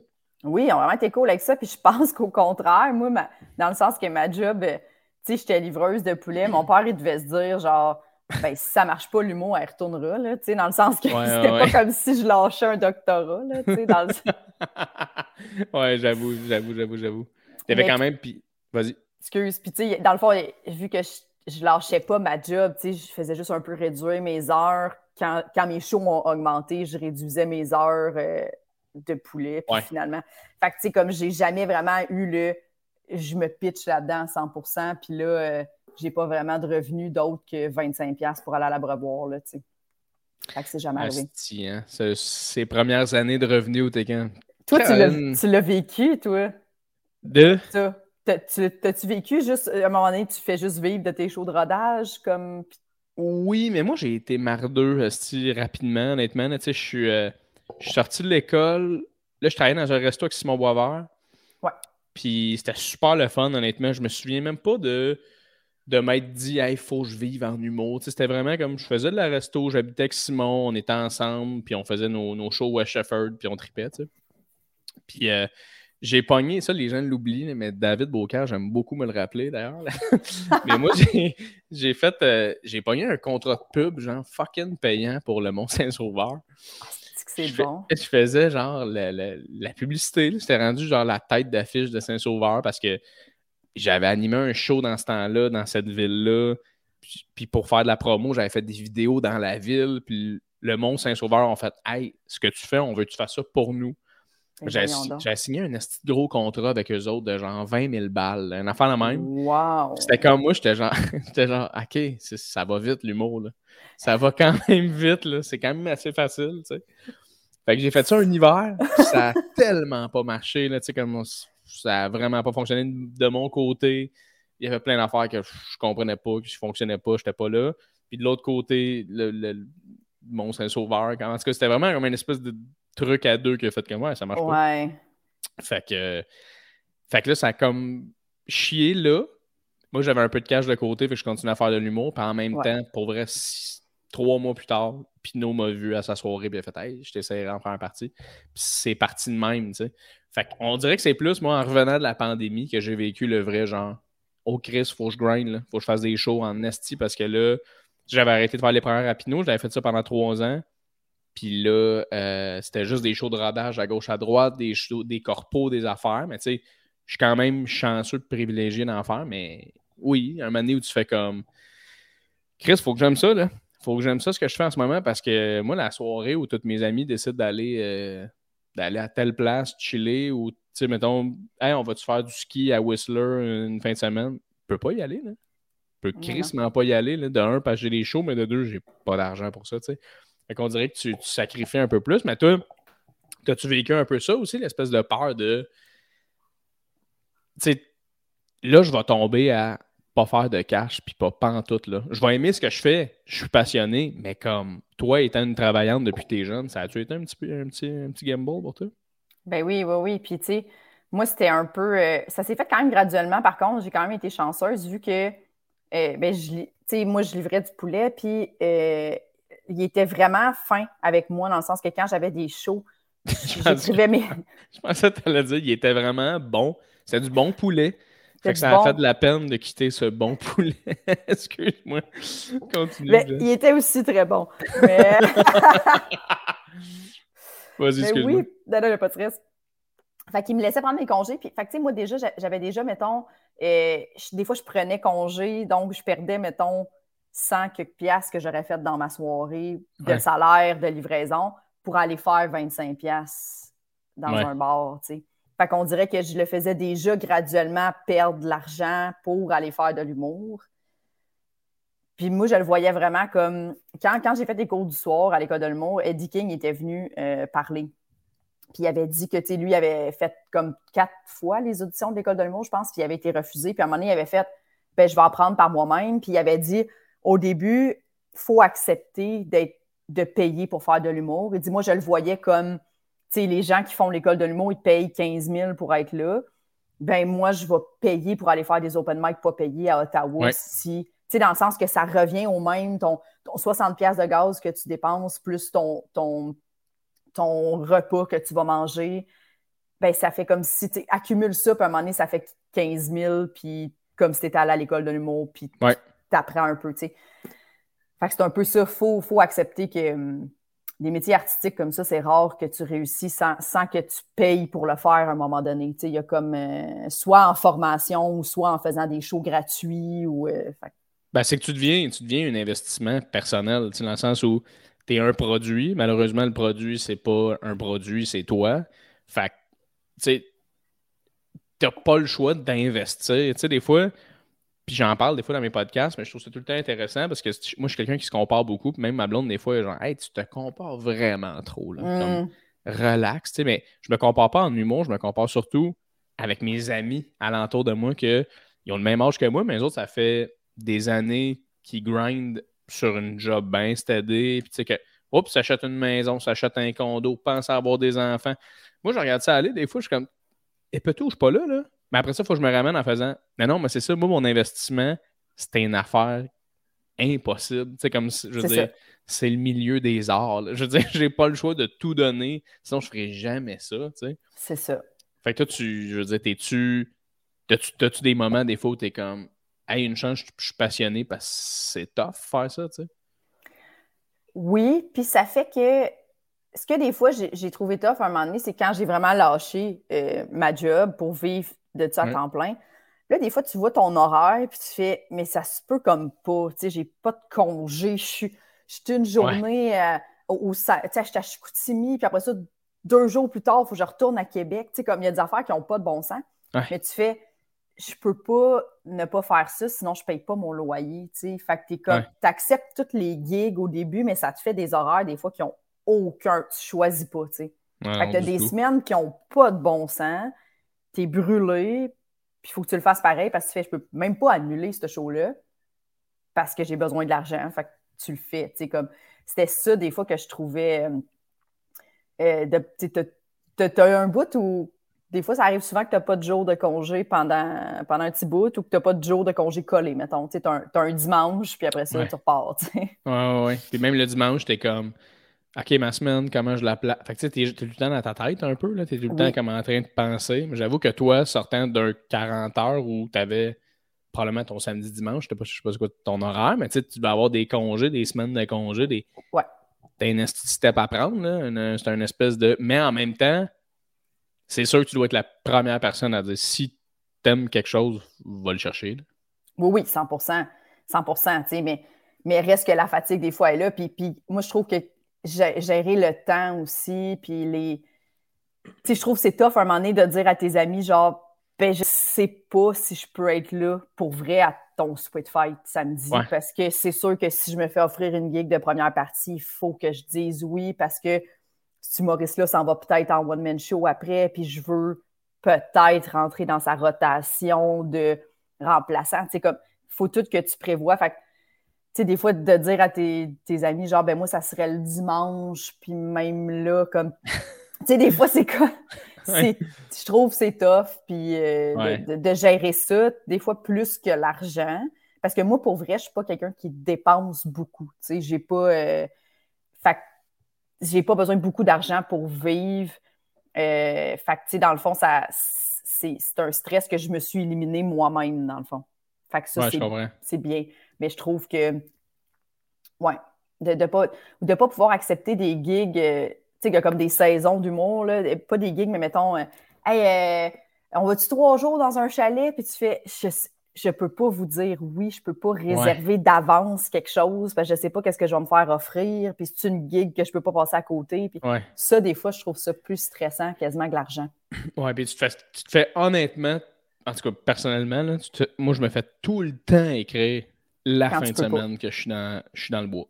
Oui, ils ont vraiment été cool avec ça. Puis je pense qu'au contraire, moi, dans le sens que ma job, euh, sais, j'étais livreuse de poulet. Mon père, il devait se dire, genre, ben, si ça marche pas, l'humour, elle retournera, là, tu sais, dans le sens que c'était pas comme si je lâchais un doctorat, là, tu sais, dans le... ouais, j'avoue, j'avoue, j'avoue, j'avoue. Il y avait quand même, puis, vas-y. Excuse, puis tu sais, dans le fond, vu que je, je lâchais pas ma job, tu sais, je faisais juste un peu réduire mes heures. Quand, quand mes shows ont augmenté, je réduisais mes heures euh, de poulet, puis finalement. Fait que, tu sais, comme j'ai jamais vraiment eu le je me pitch là-dedans à 100% puis là, euh, j'ai pas vraiment de revenus d'autres que 25$ pour aller à l'abreuvoir, là, tu sais. Fait que c'est jamais arrivé. Hein? Ces premières années de revenus au Tekken. Toi, tu l'as vécu, toi? De? Ça. T'as-tu vécu juste, à un moment donné, tu fais juste vivre de tes shows de rodage, comme... Oui, mais moi, j'ai été mardeux, rapidement, honnêtement. Tu sais, je suis... Euh, je suis sorti de l'école. Là, je travaillais dans un resto avec Simon Boisvert. Ouais. Puis c'était super le fun, honnêtement. Je me souviens même pas de, de m'être dit, il faut que je vive en humour. c'était vraiment comme je faisais de la resto, j'habitais avec Simon, on était ensemble, puis on faisait nos, nos shows West Shefford, puis on tripait. Puis euh, j'ai pogné, ça les gens l'oublient, mais David Beaucaire, j'aime beaucoup me le rappeler d'ailleurs. mais moi, j'ai fait, euh, j'ai pogné un contrat de pub, genre fucking payant pour le Mont-Saint-Sauveur. C'est bon. je faisais genre la, publicité. J'étais rendu genre la tête d'affiche de Saint-Sauveur parce que j'avais animé un show dans ce temps-là, dans cette ville-là. Puis, pour faire de la promo, j'avais fait des vidéos dans la ville. Puis le Mont Saint-Sauveur ont fait Hey, ce que tu fais, on veut que tu fasses ça pour nous. J'ai signé un gros contrat avec eux autres de genre 20 000 balles. Un affaire la même. Wow. C'était comme moi, j'étais genre, genre, OK, ça va vite l'humour. Ça va quand même vite. C'est quand même assez facile. sais. Fait que j'ai fait ça un hiver. ça a tellement pas marché. Là, comme ça a vraiment pas fonctionné de mon côté. Il y avait plein d'affaires que je comprenais pas, que je fonctionnais pas, j'étais pas là. Puis de l'autre côté, le, le, mon Saint-Sauveur. En tout cas, c'était vraiment comme une espèce de truc à deux qui a fait comme moi, ça marche pas. Fait que, fait que là, ça a comme chié là. Moi, j'avais un peu de cash de côté, fait que je continuais à faire de l'humour. Puis en même temps, pour vrai, trois mois plus tard, Pinot m'a vu à sa soirée, a fait Hey, je t'essaierai en faire un partie. Puis c'est parti de même, tu sais. Fait qu'on dirait que c'est plus, moi, en revenant de la pandémie, que j'ai vécu le vrai genre Oh Chris, faut que je grind, là. faut que je fasse des shows en esti parce que là, j'avais arrêté de faire les premières à Pinot, j'avais fait ça pendant trois ans. Puis là, euh, c'était juste des shows de rodage à gauche, à droite, des, shows, des corpos, des affaires. Mais tu sais, je suis quand même chanceux de privilégier d'en faire. Mais oui, un moment donné où tu fais comme Chris, faut que j'aime ça, là. Faut que j'aime ça ce que je fais en ce moment parce que moi, la soirée où tous mes amis décident d'aller euh, d'aller à telle place, chiller, ou tu sais, mettons, hey, on va-tu faire du ski à Whistler une fin de semaine? Je peux pas y aller, là. Je peux crissement pas y aller, là. De un, parce que j'ai des shows, mais de deux, j'ai pas d'argent pour ça, tu sais. Fait qu'on dirait que tu, sacrifies un peu plus. Mais toi, as-tu vécu un peu ça aussi, l'espèce de peur de. Tu sais, là, je vais tomber à pas faire de cash puis pas tout là. Je vais aimer ce que je fais, je suis passionné, mais comme toi étant une travaillante depuis tes jeunes, ça a-tu été un petit, un petit, un petit gamble pour toi? Ben oui, oui, oui. Puis tu sais, moi, c'était un peu. Euh, ça s'est fait quand même graduellement, par contre, j'ai quand même été chanceuse vu que euh, ben, je, moi, je livrais du poulet, puis euh, il était vraiment fin avec moi, dans le sens que quand j'avais des shows, j'écrivais mes. Je pensais que tu allais dire il était vraiment bon. C'était du bon poulet. Ça a fait de la peine de quitter ce bon poulet. Excuse-moi. Continue. Mais il était aussi très bon. Mais... Vas-y, excuse-moi. Oui, non, non, pas de stress. Fait qu'il me laissait prendre mes congés. Puis, fait que, moi, déjà, j'avais déjà, mettons, euh, des fois, je prenais congé, donc je perdais, mettons, 100 quelques piastres que j'aurais fait dans ma soirée de salaire, de livraison, pour aller faire 25 piastres dans un bar, tu sais. Fait qu'on dirait que je le faisais déjà graduellement perdre de l'argent pour aller faire de l'humour. Puis moi, je le voyais vraiment comme... Quand, quand j'ai fait des cours du soir à l'école de l'humour, Eddie King était venu euh, parler. Puis il avait dit que, tu lui avait fait comme quatre fois les auditions de l'école de l'humour, je pense, puis il avait été refusé. Puis à un moment donné, il avait fait, ben je vais apprendre par moi-même. Puis il avait dit, au début, faut accepter de payer pour faire de l'humour. Il dit, moi, je le voyais comme, sais, les gens qui font l'école de l'humour, ils payent 15 000 pour être là. Ben moi, je vais payer pour aller faire des open mic pas payés à Ottawa si sais, dans le sens que ça revient au même, ton, 60 pièces de gaz que tu dépenses, plus ton, ton, ton repas que tu vas manger, ben ça fait comme si tu accumules ça, puis à un moment donné, ça fait 15 000, puis comme si tu étais allé à l'école de l'humour, puis tu apprends un peu, tu sais. Fait que c'est un peu ça, il faut, faut accepter que hum, des métiers artistiques comme ça, c'est rare que tu réussis sans, que tu payes pour le faire à un moment donné. Sais, il y a comme euh, soit en formation ou soit en faisant des shows gratuits ou. Euh, ben, c'est que tu deviens, tu deviens un investissement personnel, dans le sens où tu es un produit. Malheureusement, le produit, c'est pas un produit, c'est toi. Fait tu n'as pas le choix d'investir. Sais, des fois, puis j'en parle des fois dans mes podcasts, mais je trouve ça tout le temps intéressant parce que moi, je suis quelqu'un qui se compare beaucoup. même ma blonde, des fois, genre, hey, tu te compares vraiment trop. Là, comme, mm. relax. Tu sais, mais je me compare pas en humour, je me compare surtout avec mes amis alentour de moi qui ont le même âge que moi, mais les autres, ça fait des années qui grind sur une job bien stédée, puis tu sais que, oups, s'achète une maison, s'achète un condo, pense à avoir des enfants. Moi, je regarde ça aller, des fois, je suis comme, et peut je suis pas là, là. Mais après ça, il faut que je me ramène en faisant, mais non, mais c'est ça, moi, mon investissement, c'était une affaire impossible. Sais, comme, je veux dire, c'est le milieu des arts. Je veux dire, j'ai pas le choix de tout donner, sinon je ferais jamais ça, tu sais. C'est ça. Fait que toi, tu, je veux dire, t'es-tu, t'as-tu des moments, des fois, où t'es comme, hey, une chance, je, suis passionné parce que c'est tough faire ça, tu sais? Oui, puis ça fait que ce que des fois j'ai trouvé tough à un moment donné, c'est quand j'ai vraiment lâché euh, ma job pour vivre de ça à temps plein. Là, des fois, tu vois ton horaire, puis tu fais, mais ça se peut comme pas. Tu sais, j'ai pas de congé. Je suis, une journée euh, où ça, tu sais, je suis à Chicoutimi, puis après ça, deux jours plus tard, il faut que je retourne à Québec. Tu sais, comme il y a des affaires qui n'ont pas de bon sens. Mais tu fais, je peux pas ne pas faire ça, sinon je paye pas mon loyer, tu sais. Fait que t'es comme, t'acceptes toutes les gigs au début, mais ça te fait des horaires des fois qui ont aucun, tu choisis pas, tu sais. fait que t'as des semaines qui ont pas de bon sens, t'es brûlé, puis il faut que tu le fasses pareil parce que tu fais, je peux même pas annuler ce show-là parce que j'ai besoin de l'argent, fait que tu le fais, tu comme, c'était ça des fois que je trouvais, euh, euh t'as un bout où des fois, ça arrive souvent que tu n'as pas de jour de congé pendant, pendant un petit bout ou que tu n'as pas de jour de congé collé, mettons. Tu as, un dimanche, puis après ça, tu repars. Oui, oui, oui. Puis même le dimanche, tu es comme OK, ma semaine, comment je la place. Fait que tu sais, es, tout le temps dans ta tête un peu, tu es tout le temps comme en train de penser. Mais j'avoue que toi, sortant d'un 40 heures où tu avais probablement ton samedi dimanche, je ne sais pas quoi ton horaire, mais tu vas avoir des congés, des semaines de congés, des. Ouais. T'as un step à prendre, là. C'est un espèce de. Mais en même temps, c'est sûr que tu dois être la première personne à dire si tu aimes quelque chose, va le chercher. Oui, oui, 100% 100 mais, mais reste que la fatigue, des fois, est là. Puis, puis moi, je trouve que gérer le temps aussi, puis les. Tu sais, je trouve que c'est tough à un moment donné de dire à tes amis, genre, ben, je sais pas si je peux être là pour vrai à ton Sweet Fight samedi. Parce que c'est sûr que si je me fais offrir une gig de première partie, il faut que je dise oui parce que ce humoriste-là s'en va peut-être en one-man show après, puis je veux peut-être rentrer dans sa rotation de remplaçant. C'est comme, il faut tout que tu prévois. Fait tu sais, des fois, de dire à tes, amis, genre, ben moi, ça serait le dimanche, puis même là, comme, tu sais, des fois, c'est comme, je trouve c'est tough, puis euh, de, gérer ça, des fois plus que l'argent. Parce que moi, pour vrai, je suis pas quelqu'un qui dépense beaucoup. Tu sais, j'ai pas, euh, Fait j'ai pas besoin de beaucoup d'argent pour vivre. Euh, fait que, tu sais, dans le fond, ça, c'est, un stress que je me suis éliminé moi-même, dans le fond. Fait que ça, c'est, bien. Mais je trouve que, ouais, de ne pas, de pas pouvoir accepter des gigs, euh, tu sais, comme des saisons d'humour, là, pas des gigs, mais mettons, euh, hey, on va-tu trois jours dans un chalet, puis tu fais, je peux pas vous dire oui, je peux pas réserver d'avance quelque chose parce que je sais pas qu'est-ce que je vais me faire offrir, puis c'est une gig que je peux pas passer à côté. Puis ça, des fois, je trouve ça plus stressant quasiment que l'argent. Ouais, puis tu te, fais, tu te fais honnêtement, en tout cas personnellement, moi je me fais tout le temps écrire la fin de semaine que je suis dans, je suis dans le bois.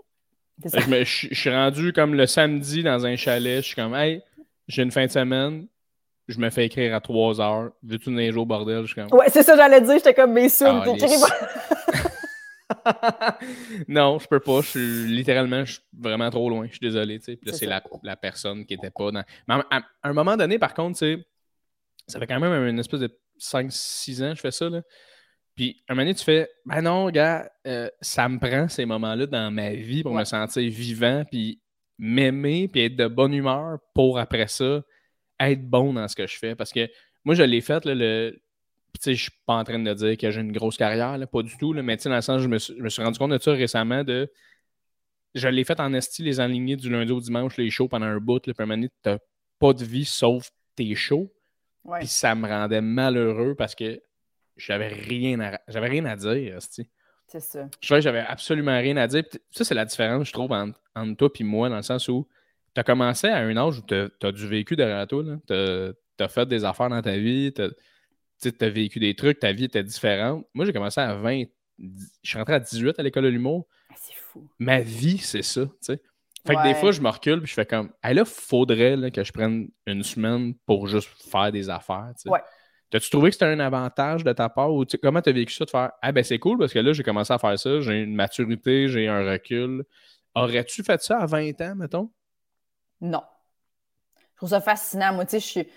Je, je, suis rendu comme le samedi dans un chalet, je suis comme Hey, j'ai une fin de semaine, je me fais écrire à 3 heures. Veux-tu venir au bordel? Je suis comme... Ouais, c'est ça, j'allais dire. J'étais comme, mes sous, non, je peux pas. Je suis littéralement, je suis vraiment trop loin. Je suis désolé. Puis là, c'est la, la, personne qui était pas dans. Mais à, un moment donné, par contre, ça fait quand même une espèce de 5-6 ans je fais ça. Là. Puis un moment donné, tu fais Ben non, gars, euh, ça me prend ces moments-là dans ma vie pour me sentir vivant, puis m'aimer, puis être de bonne humeur pour après ça être bon dans ce que je fais. Parce que moi, je l'ai fait, là, le. Tu je suis pas en train de dire que j'ai une grosse carrière, pas du tout, là, mais dans le sens, je me, suis, je me suis rendu compte de ça récemment de. Je l'ai fait en esti, les enlignés du lundi au dimanche, les shows pendant un bout, là, puis à un t'as pas de vie sauf tes shows. Puis ça me rendait malheureux parce que j'avais rien à, j'avais rien à dire, C'est ça. Je trouvais que j'avais absolument rien à dire. ça, c'est la différence, je trouve, entre, entre toi et moi, dans le sens où tu as commencé à un âge où tu as, du vécu derrière toi. Tu as, fait des affaires dans ta vie, tu as, vécu des trucs, ta vie était différente. Moi, j'ai commencé à 20, je suis rentré à 18 à l'école de l'humour. Ah, c'est fou. Ma vie, c'est ça. Fait que des fois, je me recule et je fais comme, hey, là, faudrait que je prenne une semaine pour juste faire des affaires. Ouais. T'as-tu trouvé que c'était un avantage de ta part ou comment tu as vécu ça de faire Ah ben c'est cool parce que là j'ai commencé à faire ça, j'ai une maturité, j'ai un recul. Aurais-tu fait ça à 20 ans, mettons? Non. Je trouve ça fascinant. Moi, tu sais, je suis.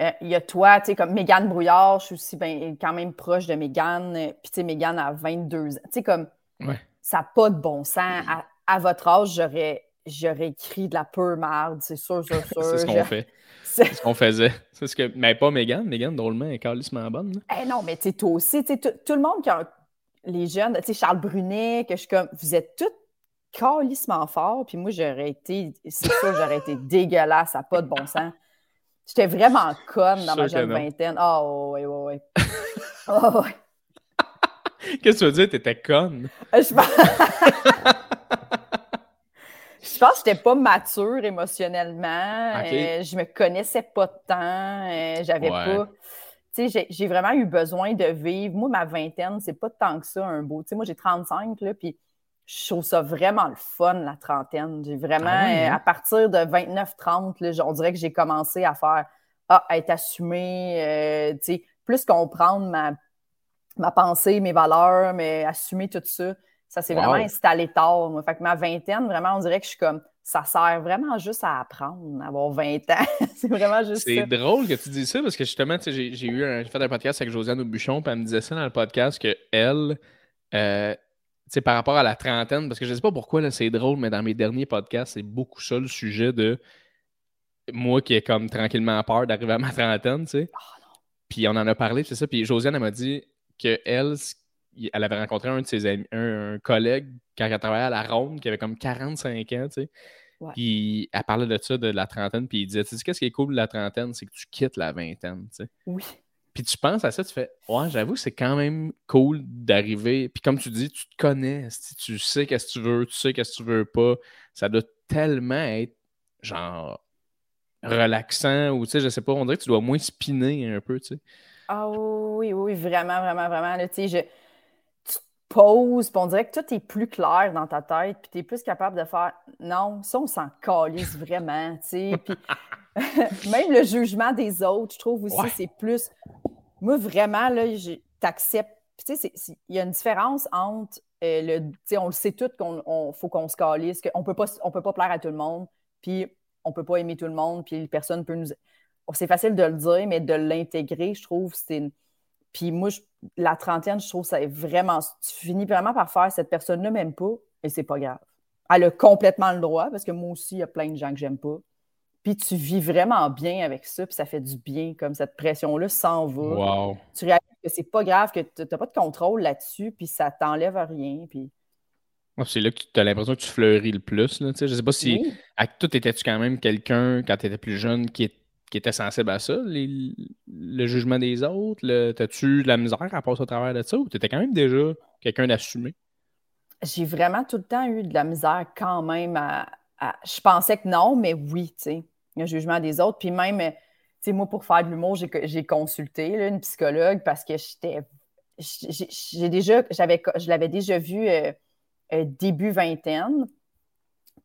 Euh, il y a toi, tu sais, comme Mégane Brouillard, je suis aussi ben, quand même proche de Mégane. Euh, puis, tu sais, Mégane a 22 ans. Tu sais, comme. Ça n'a pas de bon sens. À, votre âge, j'aurais, j'aurais écrit de la pure merde, c'est sûr, sûr, sûr. c'est ce qu'on fait. C'est ce qu'on faisait. C'est ce que... Mais pas Mégane. Mégane, drôlement, est calissement bonne. Eh non, mais tu sais, toi aussi, tu sais, tout le monde qui a. Les jeunes, tu sais, Charles Brunet, que je suis comme. Vous êtes tous calissement fort, puis moi, j'aurais été, c'est sûr, j'aurais été dégueulasse, ça n'a pas de bon sens. J'étais vraiment conne dans ma jeune vingtaine. Ah, oh, oui, oui, oui. Oh, ouais. Qu'est-ce que tu veux dire, t'étais conne? Euh, je pense... je pense que j'étais pas mature émotionnellement. Euh, je me connaissais pas tant. Euh, j'avais pas. Tu sais, j'ai vraiment eu besoin de vivre. Moi, ma vingtaine, c'est pas tant que ça un beau. Tu sais, moi, j'ai 35, là, puis je trouve ça vraiment le fun, la trentaine. J'ai vraiment, ah euh, hein? à partir de 29-30, on dirait que j'ai commencé à faire, ah, à être assumé, euh, tu sais, plus comprendre ma, ma pensée, mes valeurs, mais assumer tout ça. Ça s'est vraiment installé tard. Moi. Fait que ma vingtaine, vraiment, on dirait que je suis comme, ça sert vraiment juste à apprendre, avoir 20 ans. c'est vraiment juste C'est drôle que tu dises ça parce que justement, j'ai, eu un, fait un podcast avec Josiane Aubuchon, puis elle me disait ça dans le podcast que elle, euh, par rapport à la trentaine, parce que je ne sais pas pourquoi c'est drôle, mais dans mes derniers podcasts, c'est beaucoup ça le sujet de moi qui ai comme tranquillement peur d'arriver à ma trentaine, tu sais. Ah, puis on en a parlé, c'est ça. Puis Josiane, elle m'a dit qu'elle, elle avait rencontré un de ses amis, un, collègue quand elle travaillait à la Ronde, qui avait comme 45 ans, tu sais. Puis elle parlait de ça, de la trentaine, puis il disait, tu sais, qu'est-ce qui est cool de la trentaine, c'est que tu quittes la vingtaine, tu sais. Oui. Puis tu penses à ça, tu fais Ouais, j'avoue, c'est quand même cool d'arriver. Puis comme tu dis, tu te connais, tu sais qu'est-ce que tu veux, tu sais qu'est-ce que tu veux pas. Ça doit tellement être genre relaxant ou tu sais, je sais pas, on dirait que tu dois moins spinner un peu, tu sais. Ah oui, oui, vraiment, vraiment, vraiment. tu sais, je... poses, puis on dirait que tout est plus clair dans ta tête, puis tu es plus capable de faire non, ça, on s'en calisse vraiment, tu sais. Puis même le jugement des autres, je trouve aussi, c'est plus. Moi, vraiment, là, t'acceptes. Tu sais, il y a une différence entre euh, le. Tu sais, on le sait tout qu'on faut qu'on se calisse, qu'on peut pas, on peut pas plaire à tout le monde, puis on peut pas aimer tout le monde, puis personne peut nous. C'est facile de le dire, mais de l'intégrer, je trouve, c'est Puis moi, la trentaine, je trouve ça est vraiment. Tu finis vraiment par faire cette personne-là, même pas, et c'est pas grave. elle a complètement le droit, parce que moi aussi, il y a plein de gens que j'aime pas. Puis tu vis vraiment bien avec ça, puis ça fait du bien, comme cette pression-là s'en va. Tu réalises que c'est pas grave, que tu n'as pas de contrôle là-dessus, puis ça t'enlève rien. Puis... c'est là que tu as l'impression que tu fleuris le plus. Là, je sais pas si. Avec tout, étais-tu quand même quelqu'un, quand tu étais plus jeune, qui, était sensible à ça, le jugement des autres? T'as-tu de la misère à passer au travers de ça ou tu étais quand même déjà quelqu'un d'assumé? J'ai vraiment tout le temps eu de la misère quand même à, Je pensais que non, mais oui, tu sais, le jugement des autres. Puis même, tu sais, moi, pour faire de l'humour, j'ai consulté une psychologue parce que j'étais. J'ai déjà. Je l'avais déjà vu euh, euh, début vingtaine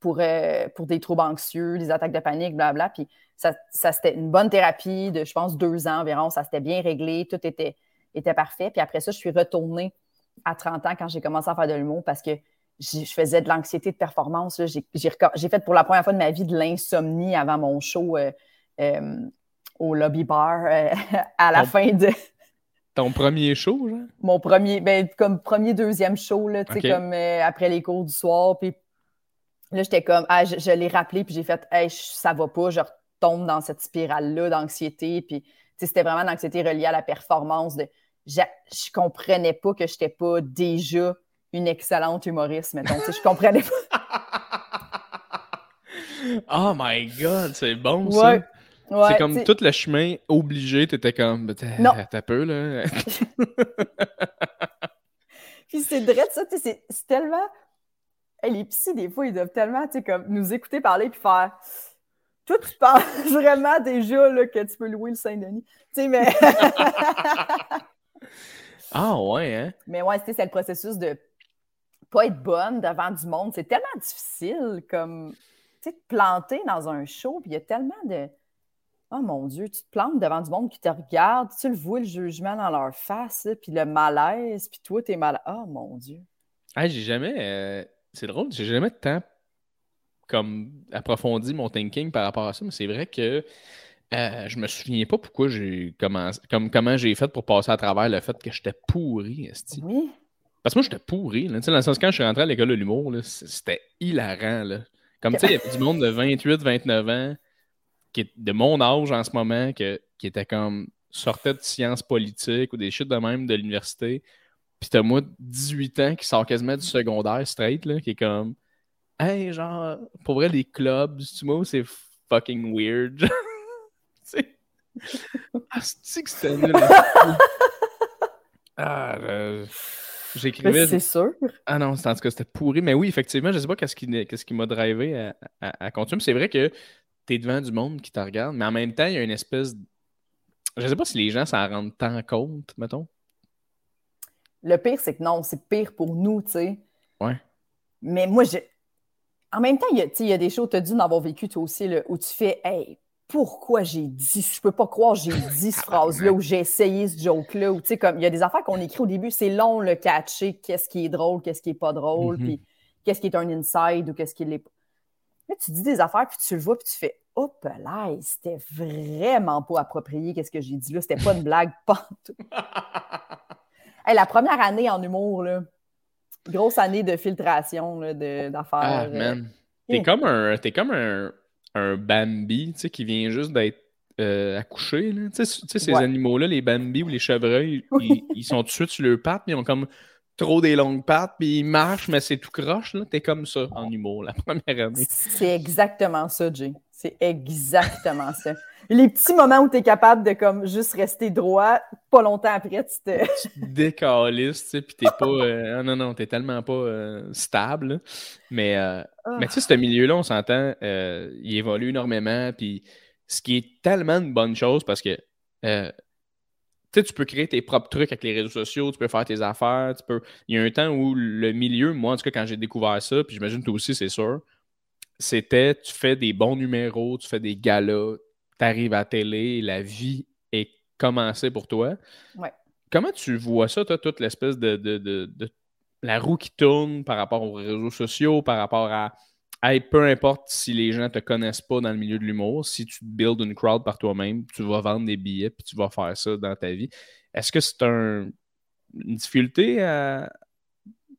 pour, euh, pour des troubles anxieux, des attaques de panique, blabla. Puis ça, ça c'était une bonne thérapie de, je pense, deux ans environ. Ça s'était bien réglé, tout était, était parfait. Puis après ça, je suis retournée à 30 ans quand j'ai commencé à faire de l'humour parce que je faisais de l'anxiété de performance. J'ai fait pour la première fois de ma vie de l'insomnie avant mon show euh, euh, au lobby bar euh, à la fin de. Ton premier show, genre? Mon premier, ben, comme premier, deuxième show, là, sais comme après les cours du soir. Puis là, j'étais comme, ah, je, l'ai rappelé, puis j'ai fait, hey, ça va pas, je retombe dans cette spirale-là d'anxiété. Puis c'était vraiment l'anxiété reliée à la performance. De, je, je comprenais pas que je n'étais pas déjà une excellente humoriste, mettons. je comprenais pas. oh my God, c'est bon ça! c'est comme tout le chemin obligé, tu étais comme, ben, t'as peu, là. Puis c'est vrai, ça, c'est tellement. Les psys, des fois, ils doivent tellement, comme nous écouter parler puis faire. Toi, tu penses vraiment déjà là, que tu peux louer le Saint-Denis. Tu sais, mais. Ah ouais, hein? Mais ouais, c'est le processus de pas être bonne devant du monde. C'est tellement difficile comme tu sais, te planter dans un show, puis il y a tellement de. Oh mon Dieu, tu te plantes devant du monde qui te regarde, tu le vois le jugement dans leur face, puis le malaise, puis toi, t'es mal. Oh mon Dieu. Ah, j'ai jamais. Euh, c'est drôle, j'ai jamais temps comme approfondi mon thinking par rapport à ça, mais c'est vrai que euh, je me souviens pas pourquoi j'ai commencé, comme comment j'ai fait pour passer à travers le fait que j'étais pourri, Oui. Parce que moi, j'étais pourri. Là. Dans le sens, quand je suis rentré à l'école de l'humour, c'était hilarant. Là. Comme tu sais, il y avait du monde de 28, 29 ans, qui est de mon âge en ce moment, qui était comme sortait de sciences politiques ou des chutes de même de l'université. Puis t'as moi 18 ans qui sort quasiment du secondaire straight, là, qui est comme Hey, genre, pour vrai, les clubs, tu vois, c'est fucking weird. ah, c'est que c'était nul. ah, j'écrivais. C'est sûr. Ah non, en tout cas, c'était pourri. Mais oui, effectivement, je sais pas qu'est-ce qui, qui m'a drivé à, continuer. C'est vrai que tu es devant du monde qui te regarde, mais en même temps, il y a une espèce. Je sais pas si les gens s'en rendent tant compte, mettons. Le pire, c'est que non, c'est pire pour nous, tu sais. Ouais. Mais moi, je... en même temps, il y a, il y a des choses, tu as dû en avoir vécu toi aussi, là, où tu fais, hey, pourquoi j'ai dit, je peux pas croire j'ai dit cette phrase-là ou j'ai essayé ce joke-là. Ou tu sais, comme il y a des affaires qu'on écrit au début, c'est long le catcher, qu'est-ce qui est drôle, qu'est-ce qui est pas drôle, mm-hmm. puis qu'est-ce qui est un inside ou qu'est-ce qui l'est pas. Là, tu dis des affaires, puis tu le vois, puis tu fais Hop là, c'était vraiment pas approprié, qu'est-ce que j'ai dit là, c'était pas une blague, pas la première année en humour, là, grosse année de filtration d'affaires. Ah, man. T'es comme un. T'es comme un un Bambi, tu sais, qui vient juste d'être euh, accouché. Là. Tu sais, ces animaux-là, les Bambi ou les chevreuils, ils, sont tout de suite sur leurs pattes, mais ils ont comme trop des longues pattes, puis ils marchent, mais c'est tout croche. T'es comme ça en humour la première année. C'est exactement ça, Jay. C'est exactement ça. Les petits moments où tu es capable de comme juste rester droit, pas longtemps après, tu te. tu décalisses, tu sais, puis t'es pas. Euh, non, non, t'es tellement pas euh, stable. Mais, euh, ah. mais tu sais, ce milieu-là, on s'entend, il évolue énormément, puis ce qui est tellement une bonne chose parce que. Tu sais, tu peux créer tes propres trucs avec les réseaux sociaux, tu peux faire tes affaires, tu peux. Il y a un temps où le milieu, moi en tout cas, quand j'ai découvert ça, puis j'imagine toi aussi, c'est sûr, c'était tu fais des bons numéros, tu fais des galas, tu arrives à la télé, la vie est commencée pour toi. Comment tu vois ça, toi, toute l'espèce de, de, la roue qui tourne par rapport aux réseaux sociaux, par rapport à peu importe si les gens ne te connaissent pas dans le milieu de l'humour, si tu builds une crowd par toi-même, tu vas vendre des billets puis tu vas faire ça dans ta vie. Est-ce que c'est un, une difficulté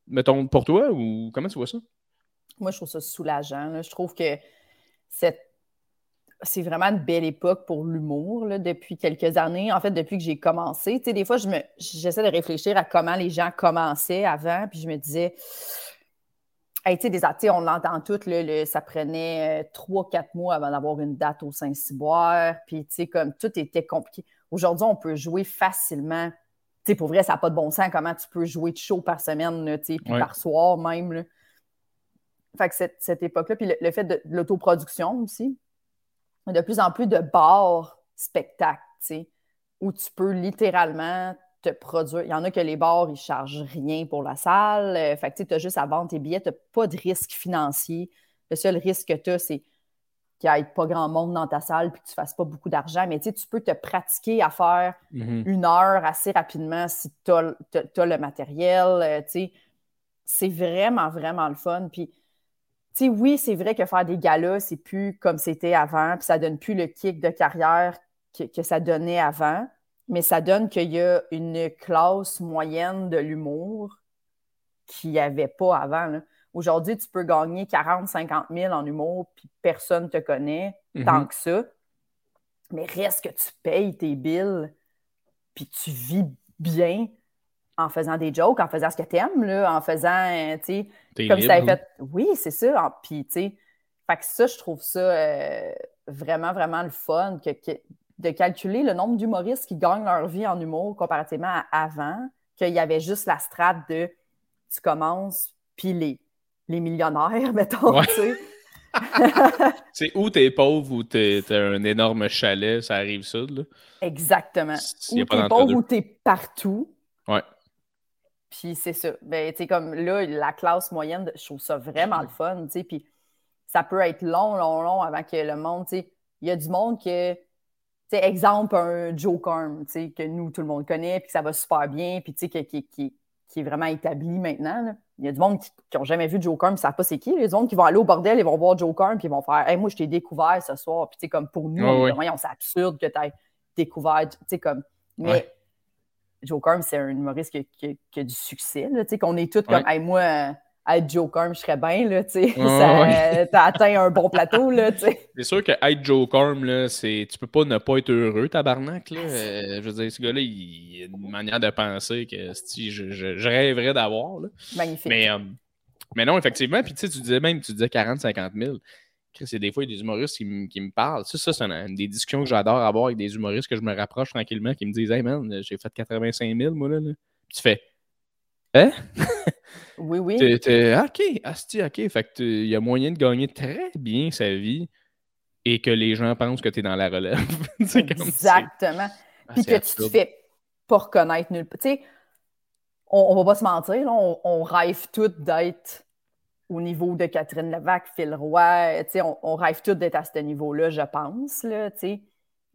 mettons, pour toi ou comment tu vois ça? moi, je trouve ça soulageant. Je trouve que c'est vraiment une belle époque pour l'humour depuis quelques années. En fait, depuis que j'ai commencé. Tu sais, des fois, je me, j'essaie de réfléchir à comment les gens commençaient avant, puis je me disais, tu sais, des on l'entend tout, ça prenait euh, trois, quatre mois avant d'avoir une date au Saint-Cyboire, puis tu sais, comme tout était compliqué. Aujourd'hui, on peut jouer facilement. Tu sais, pour vrai, ça n'a pas de bon sens comment tu peux jouer de show par semaine, tu sais, puis par soir même. Là. Fait que cette, cette époque-là, puis le, fait de, l'autoproduction aussi, de plus en plus de bars spectacles, tu sais, où tu peux littéralement te produire. Il y en a que les bars, ils ne chargent rien pour la salle. Euh, fait que tu as juste à vendre tes billets, tu n'as pas de risque financier. Le seul risque que tu as, c'est qu'il n'y ait pas grand monde dans ta salle puis que tu ne fasses pas beaucoup d'argent. Mais tu peux te pratiquer à faire mm-hmm. une heure assez rapidement si tu as, le matériel. Euh, c'est vraiment, vraiment le fun. Puis sais, oui, c'est vrai que faire des galas, c'est plus comme c'était avant, puis ça donne plus le kick de carrière que, ça donnait avant, mais ça donne qu'il y a une classe moyenne de l'humour qu'il n'y avait pas avant. Aujourd'hui, tu peux gagner 40, 50 000 en humour, puis personne ne te connaît tant mm-hmm. que ça. Mais reste que tu payes tes billes, puis tu vis bien en faisant des jokes, en faisant ce que t'aimes, là, en faisant, euh, tu sais, comme ça fait. Oui, c'est ça. Puis, tu sais, fait que ça, je trouve ça euh, vraiment, vraiment le fun que, de calculer le nombre d'humoristes qui gagnent leur vie en humour comparativement à avant, qu'il y avait juste la strate de tu commences, puis les, les millionnaires, mettons, tu sais. c'est où t'es pauvre ou t'es un énorme chalet, ça arrive ça, là. Exactement. Ou t'es pauvre ou t'es partout. Ouais. Puis c'est ça. Ben, tu comme là, la classe moyenne, je trouve ça vraiment le fun, tu sais. Puis ça peut être long, long, long avant que le monde, tu sais, il y a du monde que, exemple, un Joe Carm, tu sais, que nous, tout le monde connaît, puis que ça va super bien, puis tu sais, qui, qui, qui, est vraiment établi maintenant. Il y a du monde qui n'ont jamais vu Joe Carm, ne savent pas c'est qui. Il y a du monde qui vont aller au bordel, ils vont voir Joe Carm, puis ils vont faire Hey, moi, je t'ai découvert ce soir. Puis, tu sais, comme pour nous, c'est absurde que tu aies découvert, tu sais, comme. Mais Joe Carm, c'est un humoriste qui, a du succès. Qu'on est tous comme, hey, moi, être Joe Carm, je serais bien, là, tu sais. T'as atteint un bon plateau, là, tu sais. C'est sûr que être Joe Carm, là, c'est... Tu peux pas ne pas être heureux, tabarnak, là. Euh, je veux dire, ce gars-là, il a une manière de penser que je, je, rêverais d'avoir, là. Magnifique. Mais, euh, mais non, effectivement, puis tu sais, tu disais même, tu disais 40-50 000 c'est des fois, il y a des humoristes qui, me parlent. Ça, ça c'est une, des discussions que j'adore avoir avec des humoristes que je me rapproche tranquillement, qui me disent Hey man, j'ai fait 85 000, moi là. tu fais Hein? Oui, oui. ok, asti, ok. Fait que il y a moyen de gagner très bien sa vie et que les gens pensent que tu es dans la relève. Exactement. Ah, Puis que tu te fais pas reconnaître nulle part. Tu sais, on, on, va pas se mentir, on, on rêve tout d'être au niveau de Catherine Levac, Phil Roy, on, on rêve tous d'être à ce niveau-là, je pense. Là,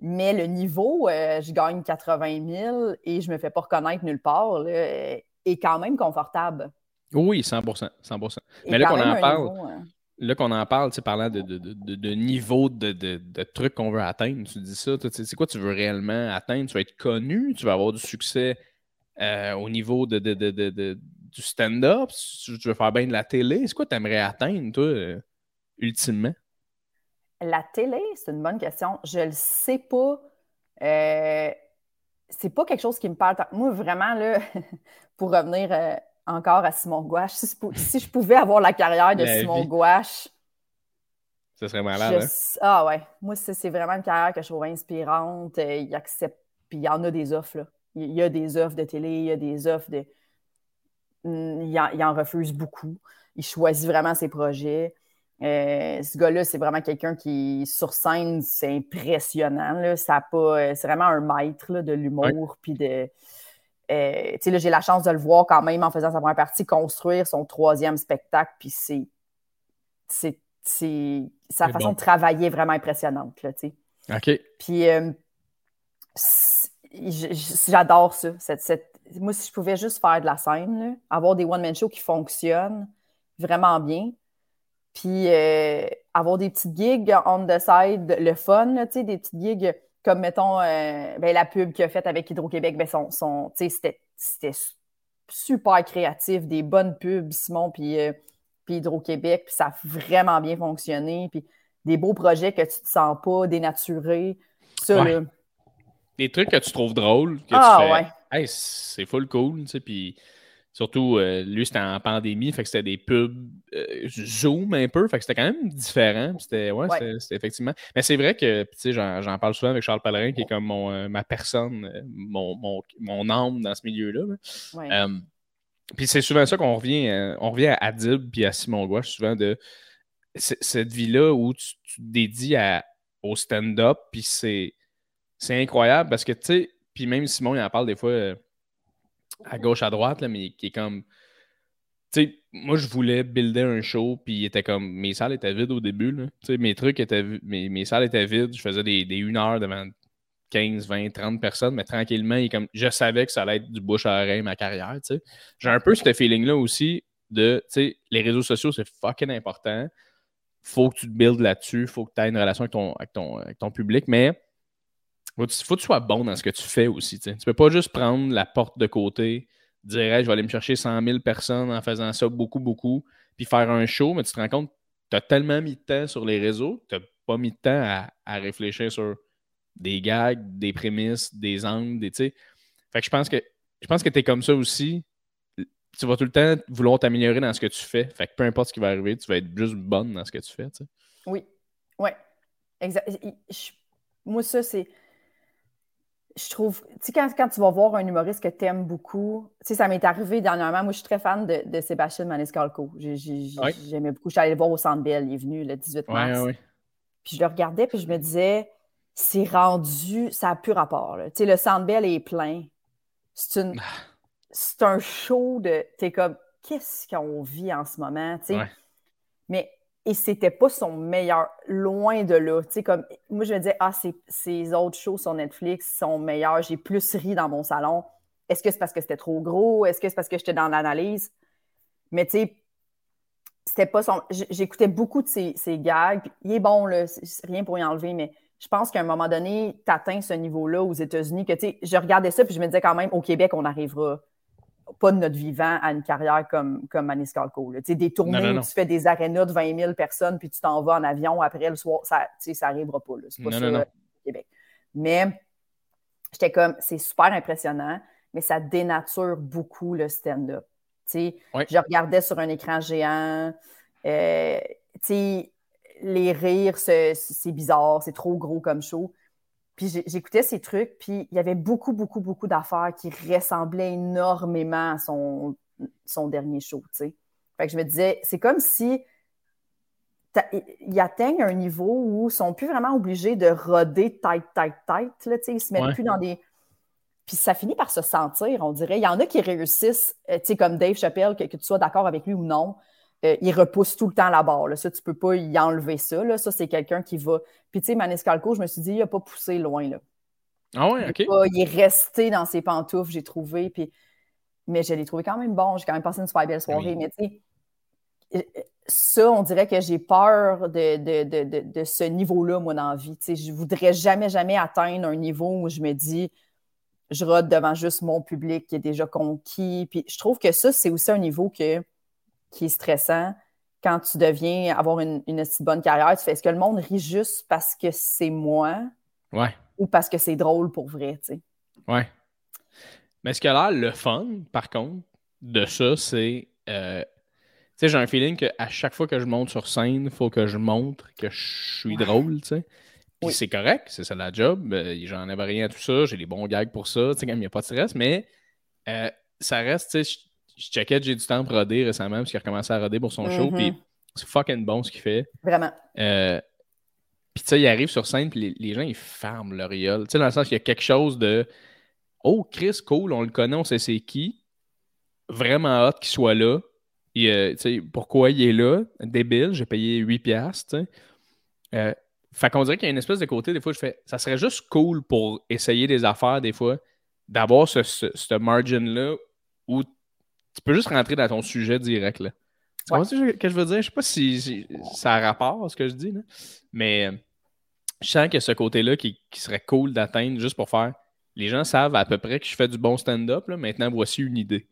mais le niveau, euh, je gagne 80 000 et je me fais pas reconnaître nulle part, là, est quand même confortable. Oui, 100 100 Mais là qu'on en parle, hein. là qu'on en parle, parlant de, de, de, de niveau de, trucs qu'on veut atteindre, tu dis ça, c'est quoi tu veux réellement atteindre? Tu vas être connu, tu vas avoir du succès euh, au niveau de, du stand-up, tu veux faire bien de la télé, c'est quoi tu aimerais atteindre, toi, euh, ultimement? La télé, c'est une bonne question. Je le sais pas. Euh, c'est pas quelque chose qui me parle. Moi, vraiment, là, pour revenir euh, encore à Simon Gouache, si, je pouvais avoir la carrière de Simon Gouache. Ça serait malade, hein? Ah ouais. Moi, c'est vraiment une carrière que je trouve inspirante. il accepte. Puis il y en a des offres, là. Il y a des offres de télé, il y a des offres de Mm, il en, refuse beaucoup. Il choisit vraiment ses projets. Euh, ce gars-là, c'est vraiment quelqu'un qui, sur scène, c'est impressionnant. Ça pas, c'est vraiment un maître de l'humour. Puis de. Euh, j'ai la chance de le voir quand même en faisant sa première partie construire son troisième spectacle. Puis c'est. C'est, sa façon de travailler vraiment impressionnante. Là, OK. Puis euh, j'adore ça, cette, cette, moi, si je pouvais juste faire de la scène, avoir des one-man shows qui fonctionnent vraiment bien, puis euh, avoir des petites gigs on the side, le fun, des petites gigs comme, mettons, euh, ben, la pub qu'il a faite avec Hydro-Québec, ben, son, son c'était super créatif, des bonnes pubs, Simon, puis, euh, puis Hydro-Québec, puis ça a vraiment bien fonctionné, puis des beaux projets que tu te sens pas dénaturés. Ça, Des trucs que tu trouves drôles, que ah, tu fais, ouais. c'est full cool, tu sais, puis Surtout, euh, lui, c'était en pandémie, fait que c'était des pubs euh, Zoom un peu, fait que c'était quand même différent. C'était, ouais, C'était, effectivement. Mais c'est vrai que, tu sais, j'en, parle souvent avec Charles Pellerin, qui est comme mon, euh, ma personne, mon, mon, mon, âme dans ce milieu-là. puis c'est souvent ça qu'on revient, on revient à Adib puis à Simon Gouache, souvent de cette vie-là où tu, te dédies à, au stand-up, puis c'est, c'est incroyable parce que, tu sais, puis même Simon, il en parle des fois à gauche, à droite, là, mais qui est comme. Tu sais, moi, je voulais builder un show, puis était comme. Mes salles étaient vides au début, là. Tu sais, mes trucs étaient. Mes, mes salles étaient vides. Je faisais des, des 1 heure devant 15, 20, 30 personnes, mais tranquillement, il comme, je savais que ça allait être du bouche à oreille, ma carrière, tu sais. J'ai un peu ce feeling-là aussi de, tu sais, les réseaux sociaux, c'est fucking important. Faut que tu te builds là-dessus, faut que tu aies une relation avec ton, avec ton, avec ton public, mais il faut que tu sois bon dans ce que tu fais aussi. Tu ne peux pas juste prendre la porte de côté, dire je vais aller me chercher 100 000 personnes en faisant ça beaucoup, beaucoup, puis faire un show, mais tu te rends compte tu as tellement mis de temps sur les réseaux, tu n'as pas mis de temps à, réfléchir sur des gags, des prémices, des angles, des. Fait que je pense que je pense que tu es comme ça aussi. Tu vas tout le temps vouloir t'améliorer dans ce que tu fais. Fait que peu importe ce qui va arriver, tu vas être juste bonne dans ce que tu fais. Oui. Ouais. Exact. Moi, ça, c'est je trouve, tu sais, quand, quand, tu vas voir un humoriste que tu aimes beaucoup, tu sais, ça m'est arrivé dernièrement. Moi, je suis très fan de, de Sébastien Maniscalco. J'aimais beaucoup. Je suis allée le voir au Centre Bell. Il est venu le 18 mars. puis je le regardais, puis je me disais, c'est rendu, ça n'a plus rapport. Tu sais, le Centre Bell est plein. C'est une, c'est un show de, tu es comme, qu'est-ce qu'on vit en ce moment, tu sais? Mais et c'était pas son meilleur, loin de là. Tu comme, moi, je me disais, ah, ces, autres shows sur Netflix sont meilleurs, j'ai plus ri dans mon salon. Est-ce que c'est parce que c'était trop gros? Est-ce que c'est parce que j'étais dans l'analyse? Mais tu sais, c'était pas son. J'écoutais beaucoup de ses, gags. Il est bon, là, rien pour y enlever, mais je pense qu'à un moment donné, tu atteins ce niveau-là aux États-Unis que, tu sais, je regardais ça, puis je me disais quand même, au Québec, on arrivera pas de notre vivant à une carrière comme, comme Calco. Des tournées où tu fais des arénas de 20 000 personnes puis tu t'en vas en avion après le soir, ça n'arrivera pas. C'est pas ça au Québec. Mais j'étais comme, c'est super impressionnant, mais ça dénature beaucoup le stand-up. Je regardais sur un écran géant. Euh, les rires, c'est bizarre, c'est trop gros comme show. Puis j'écoutais ces trucs, puis il y avait beaucoup, beaucoup, beaucoup d'affaires qui ressemblaient énormément à son, son dernier show, tu sais. Fait que je me disais, c'est comme si ils atteignent un niveau où ils sont plus vraiment obligés de roder tight, tight, tight, là, tu sais. Ils se mettent plus dans des... Puis ça finit par se sentir, on dirait. Il y en a qui réussissent, euh, tu sais, comme Dave Chappelle, que, que tu sois d'accord avec lui ou non, euh, il repousse tout le temps la barre. Là. Ça, tu peux pas y enlever ça. Là. Ça, c'est quelqu'un qui va. Puis, tu sais, Maniscalco, je me suis dit, il n'a pas poussé loin. Là. Ah ouais, OK. Il, est resté dans ses pantoufles, j'ai trouvé. Puis... Mais je l'ai trouvé quand même bon. J'ai quand même passé une super belle soirée. Mais, tu sais, euh, ça, on dirait que j'ai peur de, de, de, de ce niveau-là, moi, dans la vie. Tu sais, je voudrais jamais, jamais atteindre un niveau où je me dis, je rôde devant juste mon public qui est déjà conquis. Puis je trouve que ça, c'est aussi un niveau que qui est stressant quand tu deviens avoir une, une bonne carrière. Tu fais est-ce que le monde rit juste parce que c'est moi? Ouais. ou parce que c'est drôle pour vrai, tu sais? Ouais. Mais ce a l'air le fun, par contre, de ça, c'est. Euh, tu sais, j'ai un feeling qu'à chaque fois que je monte sur scène, il faut que je montre que je suis drôle, tu sais. Puis c'est correct, c'est ça la job. Euh, j'en avais rien à tout ça, j'ai les bons gags pour ça, tu sais, quand il n'y a pas de stress, mais euh, ça reste, tu sais, je checkais J'ai du temps pour roder récemment parce qu'il a recommencé à roder pour son show. Puis mm-hmm. c'est fucking bon ce qu'il fait. Vraiment. Euh, puis tu sais, il arrive sur scène, puis les, gens, ils ferment leur Tu sais, dans le sens qu'il y a quelque chose de Oh, Chris, cool, on le connaît, on sait c'est qui. Vraiment hâte qu'il soit là. Et, euh, sais, pourquoi il est là? Débile, j'ai payé 8$. piastres. Euh, fait qu'on dirait qu'il y a une espèce de côté, des fois, je fais ça serait juste cool pour essayer des affaires, des fois, d'avoir ce, ce, ce margin-là où tu peux juste rentrer dans ton sujet direct. Là. Tu vois ce que je veux dire? Je sais pas si, ça a rapport à ce que je dis, là. mais je sens qu'il y a ce côté-là qui, serait cool d'atteindre juste pour faire. Les gens savent à peu près que je fais du bon stand-up. Maintenant, voici une idée.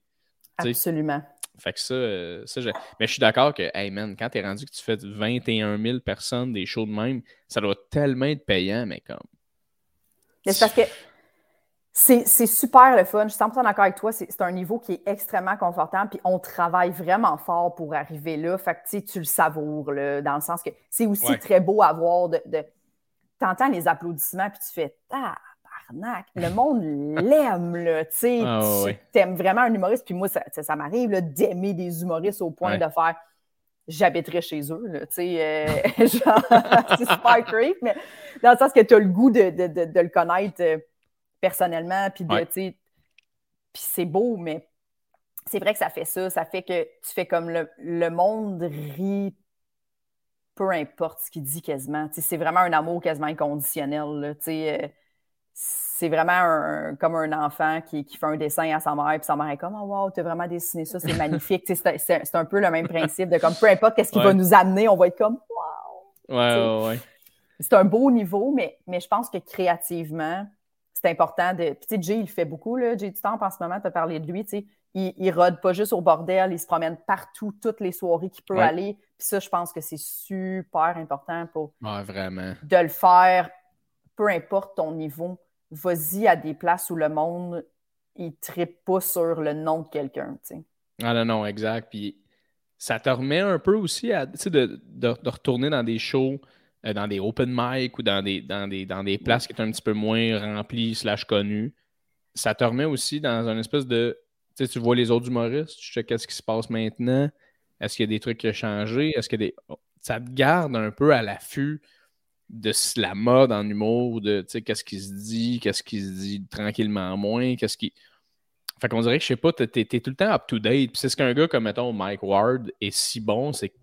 Absolument. Fait que ça, euh, ça mais je suis d'accord que, hey man, quand t'es rendu que tu fais 21 000 personnes des shows de même, ça doit tellement être payant, mais comme. c'est parce que c'est super le fun. Je suis 100% d'accord avec toi. C'est un niveau qui est extrêmement confortable. Puis on travaille vraiment fort pour arriver là. Fait que tu le savoures, là, dans le sens que c'est aussi très beau à voir. De, de... Tu entends les applaudissements, puis tu fais Ah, le monde l'aime, là. Tu ah, aimes vraiment un humoriste. Puis moi, ça, ça, m'arrive d'aimer des humoristes au point de faire j'habiterais chez eux, là, tu sais, euh, c'est super creep, mais dans le sens que tu as le goût de, le connaître euh, personnellement, puis de, puis c'est beau, mais c'est vrai que ça fait ça, ça fait que tu fais comme le, monde rit, peu importe ce qu'il dit quasiment, c'est vraiment un amour quasiment inconditionnel, tu sais, euh, c'est vraiment comme un enfant qui, fait un dessin à sa mère, puis sa mère est comme Oh wow, tu as vraiment dessiné ça, c'est magnifique. c'est un peu le même principe de comme peu importe qu'est-ce qui va nous amener, on va être comme Wow! Ouais, ouais, ouais. C'est un beau niveau, mais, mais je pense que créativement, c'est important de. Puis, tu sais, Jay, il fait beaucoup, là. Jay du temps en ce moment, tu as parlé de lui, tu sais. Il, il rôde pas juste au bordel, il se promène partout, toutes les soirées qu'il peut aller. Puis ça, je pense que c'est super important pour. vraiment. De le faire, peu importe ton niveau vas-y à des places où le monde, il tripe pas sur le nom de quelqu'un, tu sais. Ah non, non, exact. Puis ça te remet un peu aussi à, de, de, retourner dans des shows, euh, dans des open mic ou dans des, dans des, dans des places qui sont un petit peu moins remplies slash connues. Ça te remet aussi dans un espèce de... Tu sais, tu vois les autres humoristes, tu sais qu'est-ce qui se passe maintenant. Est-ce qu'il y a des trucs qui ont changé? Est-ce que des... Ça te garde un peu à l'affût de la mode en humour, de qu'est-ce qui se dit, qu'est-ce qui se dit tranquillement moins, qu'est-ce qui. Fait qu'on dirait que je sais pas, t'es, es, tout le temps up-to-date. Puis c'est ce qu'un gars comme, mettons, Mike Ward est si bon, c'est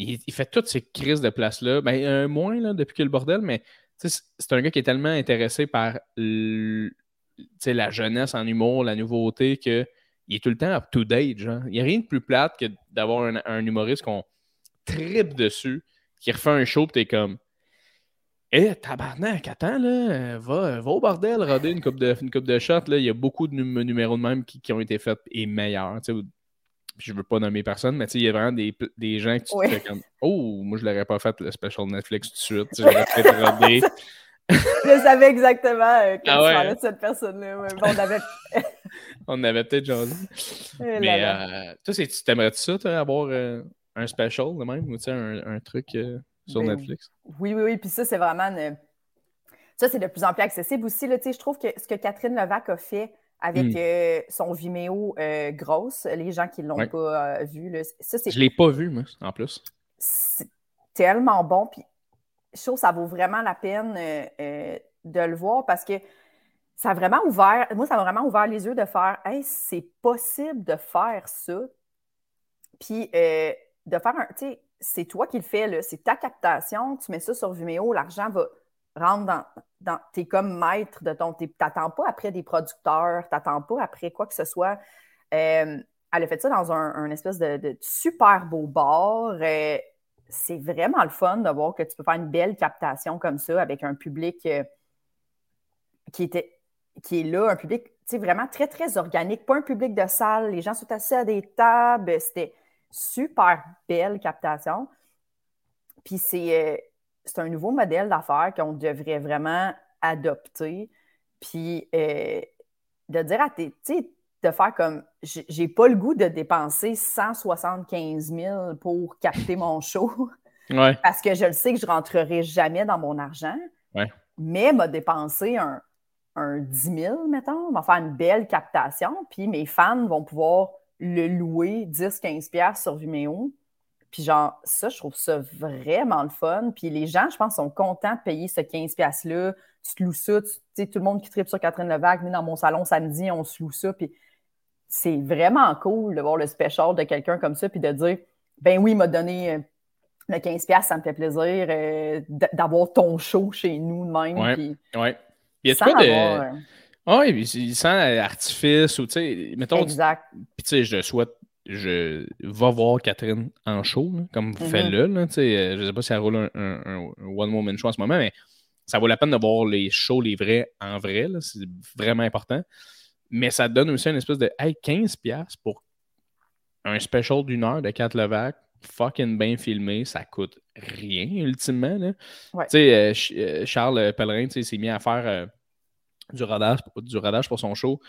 il, il, fait toutes ces crises de place-là. Ben, un moins là, depuis que le bordel, mais c'est un gars qui est tellement intéressé par la jeunesse en humour, la nouveauté, qu'il est tout le temps up-to-date. Il n'y a rien de plus plate que d'avoir un, humoriste qu'on tripe dessus, qui refait un show, puis t'es comme eh, tabarnak, attends, là, va, va au bordel, roder une coupe de, une de. Il y a beaucoup de numéros de même qui, ont été faits et meilleurs. Je veux pas nommer personne, mais il y a vraiment des, des gens qui te comme Oh, moi je l'aurais pas fait le special Netflix tout de suite. J'aurais peut-être rodé. je savais exactement euh, que ah ouais. de cette personne-là. on avait, on avait peut-être jasé. Eh mais euh, toi, tu t'aimerais ça, toi, avoir euh, un special de même ou un, un truc euh, sur ben Netflix? Oui, oui, oui. Puis ça, c'est vraiment. Ça, c'est de plus en plus accessible aussi. Là, je trouve que ce que Catherine Levac a fait avec hmm. euh, son Vimeo euh, grosse, les gens qui ne l'ont pas euh, vu, là, ça, c'est. Je ne l'ai pas vu, moi, en plus. C'est tellement bon. Puis je trouve que ça vaut vraiment la peine de le voir parce que ça a vraiment ouvert. Moi, ça m'a vraiment ouvert les yeux de faire Hey, c'est possible de faire ça. Puis de faire un. Tu sais, c'est toi qui le fais, c'est ta captation, tu mets ça sur Vimeo, l'argent va rentrer dans, dans t'es comme maître de ton, t'attends pas après des producteurs, t'attends pas après quoi que ce soit. Euh, elle a fait ça dans un, espèce de, super beau bar. Euh, c'est vraiment le fun de voir que tu peux faire une belle captation comme ça avec un public euh, qui était qui est là, un public vraiment très, très organique, pas un public de salle. Les gens sont assis à des tables. C'était super belle captation. Puis c'est, euh, un nouveau modèle d'affaires qu'on devrait vraiment adopter. Puis euh, de dire à tes, tu sais, de faire comme, j'ai pas le goût de dépenser 175 000 pour capter mon show. Parce que je le sais que je rentrerai jamais dans mon argent. Mais m'a dépensé un, un 10 000, mettons, on va faire une belle captation, puis mes fans vont pouvoir le louer 10-15$ sur Vimeo. Puis genre, ça, je trouve ça vraiment le fun. Puis les gens, je pense, sont contents de payer ce 15$-là. Tu te loues ça, tu sais, tout le monde qui tripe sur Catherine Levac, mais dans mon salon samedi, on se loue ça. Puis c'est vraiment cool de voir le special de quelqu'un comme ça, puis de dire, ben oui, il m'a donné euh, le 15$, ça me fait plaisir euh, d'avoir ton show chez nous de même. Ouais, puis, ouais. Il y a de... Ah oui, il sent artifice ou tu sais, mettons. Exact. Puis tu sais, je souhaite, je vais voir Catherine en show, comme vous faites là. tu sais, euh, je sais pas si elle roule un, one-woman show en ce moment, mais ça vaut la peine de voir les shows, les vrais, en vrai. C'est vraiment important. Mais ça donne aussi une espèce de hey, 15$ pour un special d'une heure de 4 Levac, fucking bien filmé, ça coûte rien, ultimement. Sais, euh, euh, Charles Pellerin s'est mis à faire euh, du, rodage, du rodage pour son show.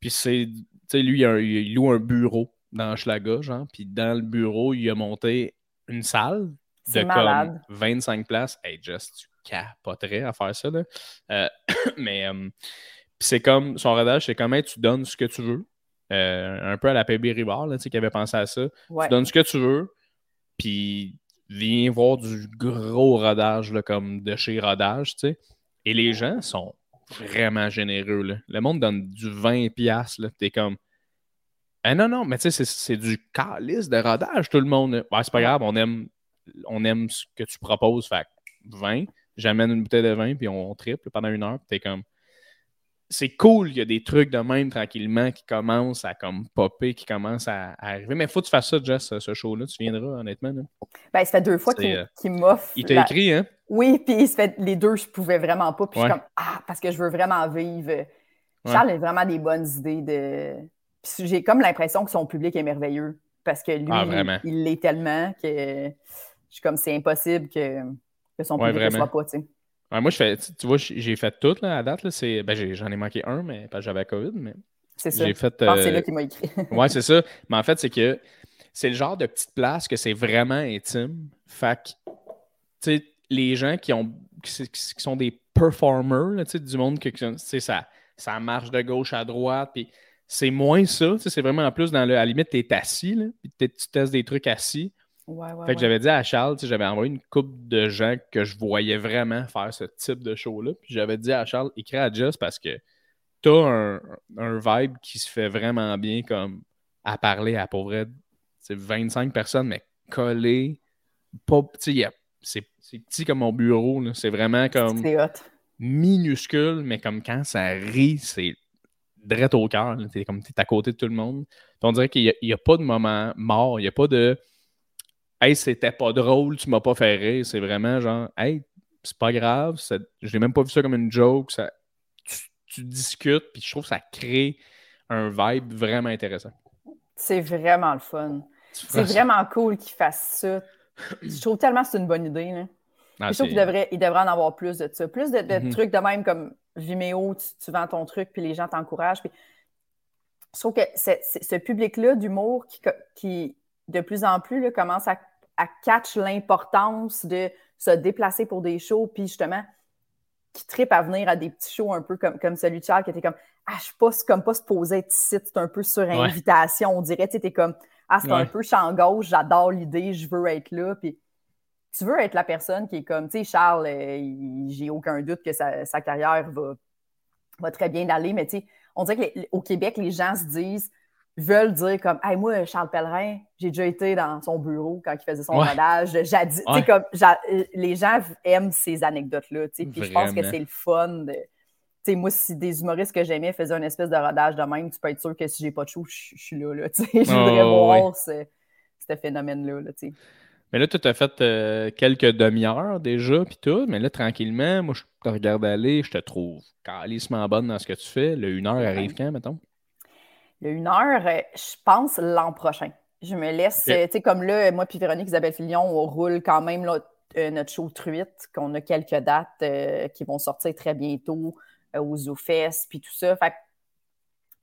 Puis c'est, tu sais, lui, il, loue un bureau dans Schlaga, genre. Puis dans le bureau, il a monté une salle de comme 25 places. Hey, just, tu capoterais à faire ça, là. mais c'est comme, son rodage, c'est comme, tu donnes ce que tu veux. un peu à la PB Rivard, tu sais, qui avait pensé à ça. Tu donnes ce que tu veux, puis viens voir du gros rodage, là, comme de chez Rodage, tu sais. Et les gens sont vraiment généreux, là. Le monde donne du 20$, là. T'es comme... Ah non, non, mais tu sais, c'est du calice de rodage, tout le monde. Ouais, c'est pas grave, on aime, on aime ce que tu proposes, fait 20. J'amène une bouteille de vin, puis on triple pendant une heure, puis t'es comme c'est cool, il y a des trucs de même tranquillement qui commencent à comme popper, qui commencent à, arriver. Mais il faut que tu fasses ça, Jess, ce show-là. Tu viendras, honnêtement. Ben, ça fait deux fois qu'il euh, m'offre. Il t'a écrit, hein? Oui, puis fait les deux, je pouvais vraiment pas. Puis je suis comme Ah, parce que je veux vraiment vivre. Charles a vraiment des bonnes idées de. Puis j'ai comme l'impression que son public est merveilleux. Parce que lui, ah, il l'est tellement que je suis comme c'est impossible que, que son public ne soit pas, tu sais moi, je fais, tu vois, j'ai fait tout là, à date. Là, ben, j'en ai, manqué un, mais pas j'avais COVID. Mais c'est ça. Fait, c'est là euh, qu'il m'a écrit. ouais, c'est ça. Mais en fait, c'est que c'est le genre de petite place que c'est vraiment intime. Fait que, tu sais, les gens qui, ont, qui, sont des performers, tu sais, du monde, que, ça, ça marche de gauche à droite, puis c'est moins ça. C'est vraiment en plus dans le. À la limite, tu es assis, là, puis tu testes des trucs assis fait que j'avais dit à Charles, j'avais envoyé une couple de gens que je voyais vraiment faire ce type de show-là. Puis j'avais dit à Charles, écris à Just parce que t'as un, un vibe qui se fait vraiment bien comme à parler à pauvre c'est 25 personnes, mais collé. Pas, c'est petit comme mon bureau. C'est vraiment comme minuscule, mais comme quand ça rit, c'est direct au cœur. T'es comme t'es à côté de tout le monde. on dirait qu'il n'y a, pas de moment mort. Il n'y a pas de Hey, c'était pas drôle, tu m'as pas fait rire. C'est vraiment genre, hey, c'est pas grave, je n'ai même pas vu ça comme une joke. Ça, tu, discutes, puis je trouve que ça crée un vibe vraiment intéressant. C'est vraiment le fun. C'est vraiment cool qu'il fasse ça. Je trouve tellement que c'est une bonne idée. Ah, je trouve qu'il devrait, il devrait en avoir plus de ça. Plus de, mm-hmm. trucs de même comme Vimeo, tu, vends ton truc, puis les gens t'encouragent. Puis... Je trouve que ce public-là d'humour qui, qui, de plus en plus, là, commence à, à catch l'importance de se déplacer pour des shows, puis justement, qui tripe à venir à des petits shows un peu comme, comme celui de Charles, qui était comme Ah, je suis pas comme pas supposé être ici, c'est un peu sur invitation. On dirait, tu sais, comme Ah, c'est un peu champ gauche, j'adore l'idée, je veux être là. Puis tu veux être la personne qui est comme, tu sais, Charles, euh, j'ai aucun doute que sa, sa carrière va, va, très bien aller, mais tu sais, on dirait qu'au Québec, les gens se disent veulent dire comme Hey, moi, Charles Pellerin, j'ai déjà été dans son bureau quand il faisait son rodage. Jadis, comme, les gens aiment ces anecdotes-là. Puis je pense que c'est le fun de. sais, moi, si des humoristes que j'aimais faisaient une espèce de rodage de même, tu peux être sûr que si j'ai pas de show, je, suis là. là je voudrais voir ce, phénomène-là. Là, mais là, tu as fait euh, quelques demi-heures déjà, puis tout. Mais là, tranquillement, moi, je te regarde aller, je te trouve calissement bonne dans ce que tu fais. Le une heure arrive quand, mettons? Le une heure, euh, je pense l'an prochain. Je me laisse, tu sais, comme là, moi puis Véronique Isabelle Filion, on roule quand même là, euh, notre show Truite, qu'on a quelques dates euh, qui vont sortir très bientôt aux ZooFest, puis tout ça. Fait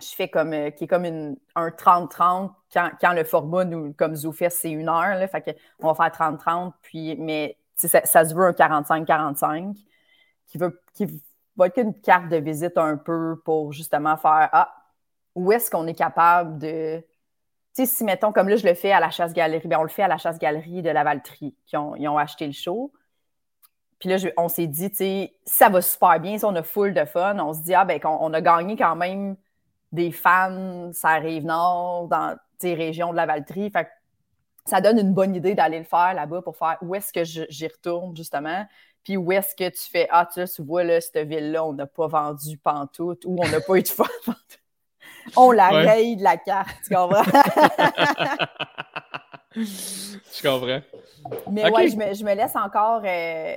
je fais comme, qui est comme une, un 30-30 quand, le format, nous, comme ZooFest, c'est une heure. Là, fait on va faire 30-30, puis, mais ça, ça, se veut un 45-45 qui, veut, qui va être une carte de visite un peu pour justement faire Ah, où est-ce qu'on est capable de. Tu sais, si mettons, comme là, je le fais à la chasse-galerie, bien, on le fait à la chasse-galerie de la Valtrie, qui ont, ils ont acheté le show. Puis là, on s'est dit, tu sais, ça va super bien, si on a full de fun, on se dit, ah, ben, on, a gagné quand même des fans, ça arrive nord, dans les régions de la Valtrie. Fait ça donne une bonne idée d'aller le faire là-bas pour faire où est-ce que j'y retourne, justement. Puis où est-ce que tu fais, ah, tu, vois, là, cette ville-là, on n'a pas vendu pantoute ou on n'a pas eu de fun on la raye de la carte, tu comprends? je comprends. Mais ouais, je me, laisse encore euh,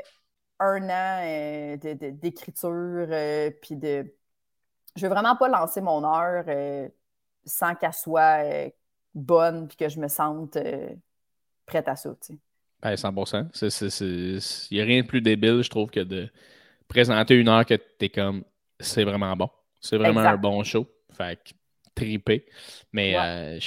un an euh, d'écriture, euh, puis de. Je veux vraiment pas lancer mon heure sans qu'elle soit bonne puis que je me sente prête à ça. Tu sais. Ben, 100%. Il n'y a rien de plus débile, je trouve, que de présenter une heure que tu es comme c'est vraiment bon. C'est vraiment un bon show. Fait que triper. Mais euh,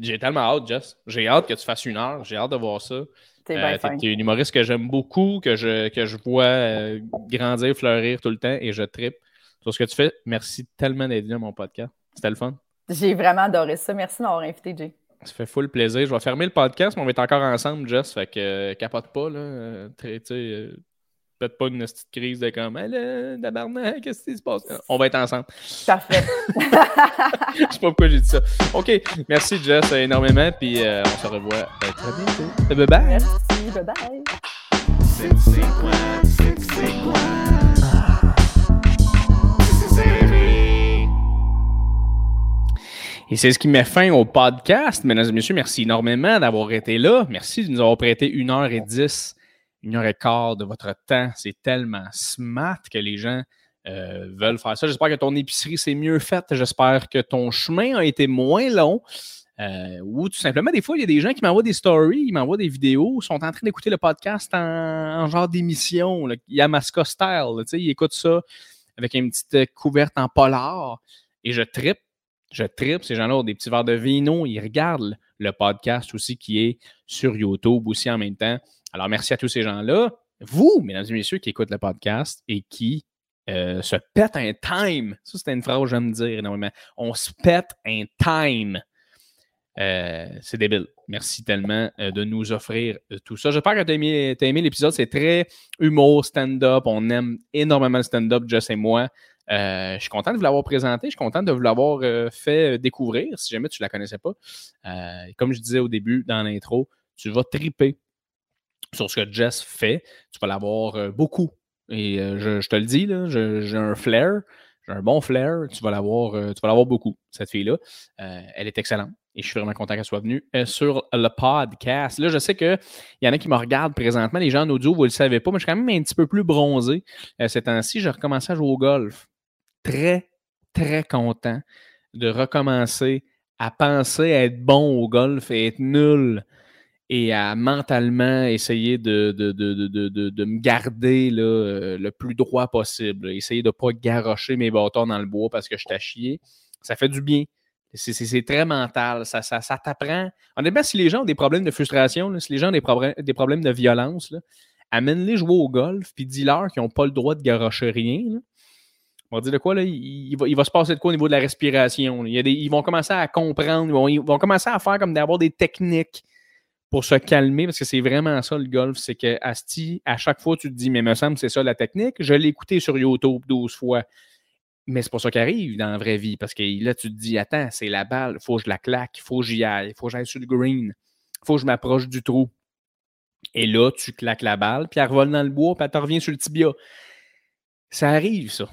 j'ai tellement hâte, Jess. J'ai hâte que tu fasses une heure. J'ai hâte de voir ça. T'es euh, une humoriste que j'aime beaucoup, que je, que je vois euh, grandir, fleurir tout le temps et je tripe sur ce que tu fais. Merci tellement d'être venu à mon podcast. C'était le fun. J'ai vraiment adoré ça. Merci de m'avoir invité, Jay. Ça fait full plaisir. Je vais fermer le podcast, mais on va être encore ensemble, Jess. Fait que capote pas, là. Tu sais, peut-être pas une petite crise de comme, là, tabarnak, qu'est-ce qui se passe? On va être ensemble. Parfait. Je sais pas pourquoi j'ai dit ça. OK. Merci, Jess, énormément. Puis euh, on se revoit euh, très bientôt. Bye bye. Merci. Bye bye. Et c'est ce qui met fin au podcast. Mesdames et messieurs, merci énormément d'avoir été là. Merci de nous avoir prêté une heure et dix une heure et quart de votre temps. C'est tellement smart que les gens euh, veulent faire ça. J'espère que ton épicerie s'est mieux faite. J'espère que ton chemin a été moins long. Euh, ou tout simplement, des fois, il y a des gens qui m'envoient des stories, ils m'envoient des vidéos, sont en train d'écouter le podcast en, genre d'émission, Yamaska style. Ils écoutent ça avec une petite couverte en polar. Et je tripe, je tripe. Ces gens-là ont des petits verres de vino, ils regardent le podcast aussi qui est sur YouTube aussi en même temps. Alors, merci à tous ces gens-là. Vous, mesdames et messieurs, qui écoutent le podcast et qui euh, se pètent un time. Ça, c'était une phrase que j'aime dire énormément. On se pète un time. Euh, c'est débile. Merci tellement euh, de nous offrir tout ça. J'espère que tu as aimé, aimé l'épisode. C'est très humour, stand-up. On aime énormément le stand-up, Jess et moi. Je suis content de vous l'avoir présenté. Je suis content de vous l'avoir fait découvrir si jamais tu ne la connaissais pas. comme je disais au début dans l'intro, tu vas triper sur ce que Jess fait. Tu vas l'avoir euh, beaucoup. Et euh, je, te le dis, j'ai un flair, j'ai un bon flair. Tu vas l'avoir euh, l'avoir beaucoup, cette fille-là. elle est excellente. Et je suis vraiment content qu'elle soit venue sur le podcast. Là, je sais qu'il y en a qui me regardent présentement. Les gens en audio, vous ne le savez pas, mais je suis quand même un petit peu plus bronzé ces temps-ci. J'ai recommencé à jouer au golf. Très, très content de recommencer à penser à être bon au golf et être nul et à mentalement essayer de, de, me garder euh, le plus droit possible. Essayer de ne pas garrocher mes bâtons dans le bois parce que je t'ai chié. Ça fait du bien. C'est très mental. Ça, ça, ça t'apprend. Honnêtement, si les gens ont des problèmes de frustration, si les gens ont des, problèmes, des problèmes de violence, amène-les jouer au golf, puis dis-leur qu'ils n'ont pas le droit de garrocher rien. On va dire de quoi, là, il, va, se passer de quoi au niveau de la respiration. Il ils vont commencer à comprendre, ils vont, commencer à faire comme d'avoir des techniques pour se calmer, parce que c'est vraiment ça le golf, c'est que Asti, à chaque fois, tu te dis, mais me semble c'est ça la technique. Je l'ai écouté sur YouTube 12 fois. Mais c'est pas ça qui arrive dans la vraie vie, parce que là, tu te dis, attends, c'est la balle, faut que je la claque, faut que j'y aille, il faut que j'aille sur le green, faut que je m'approche du trou. Et là, tu claques la balle, puis elle revole dans le bois, puis elle te revient sur le tibia. Ça arrive, ça.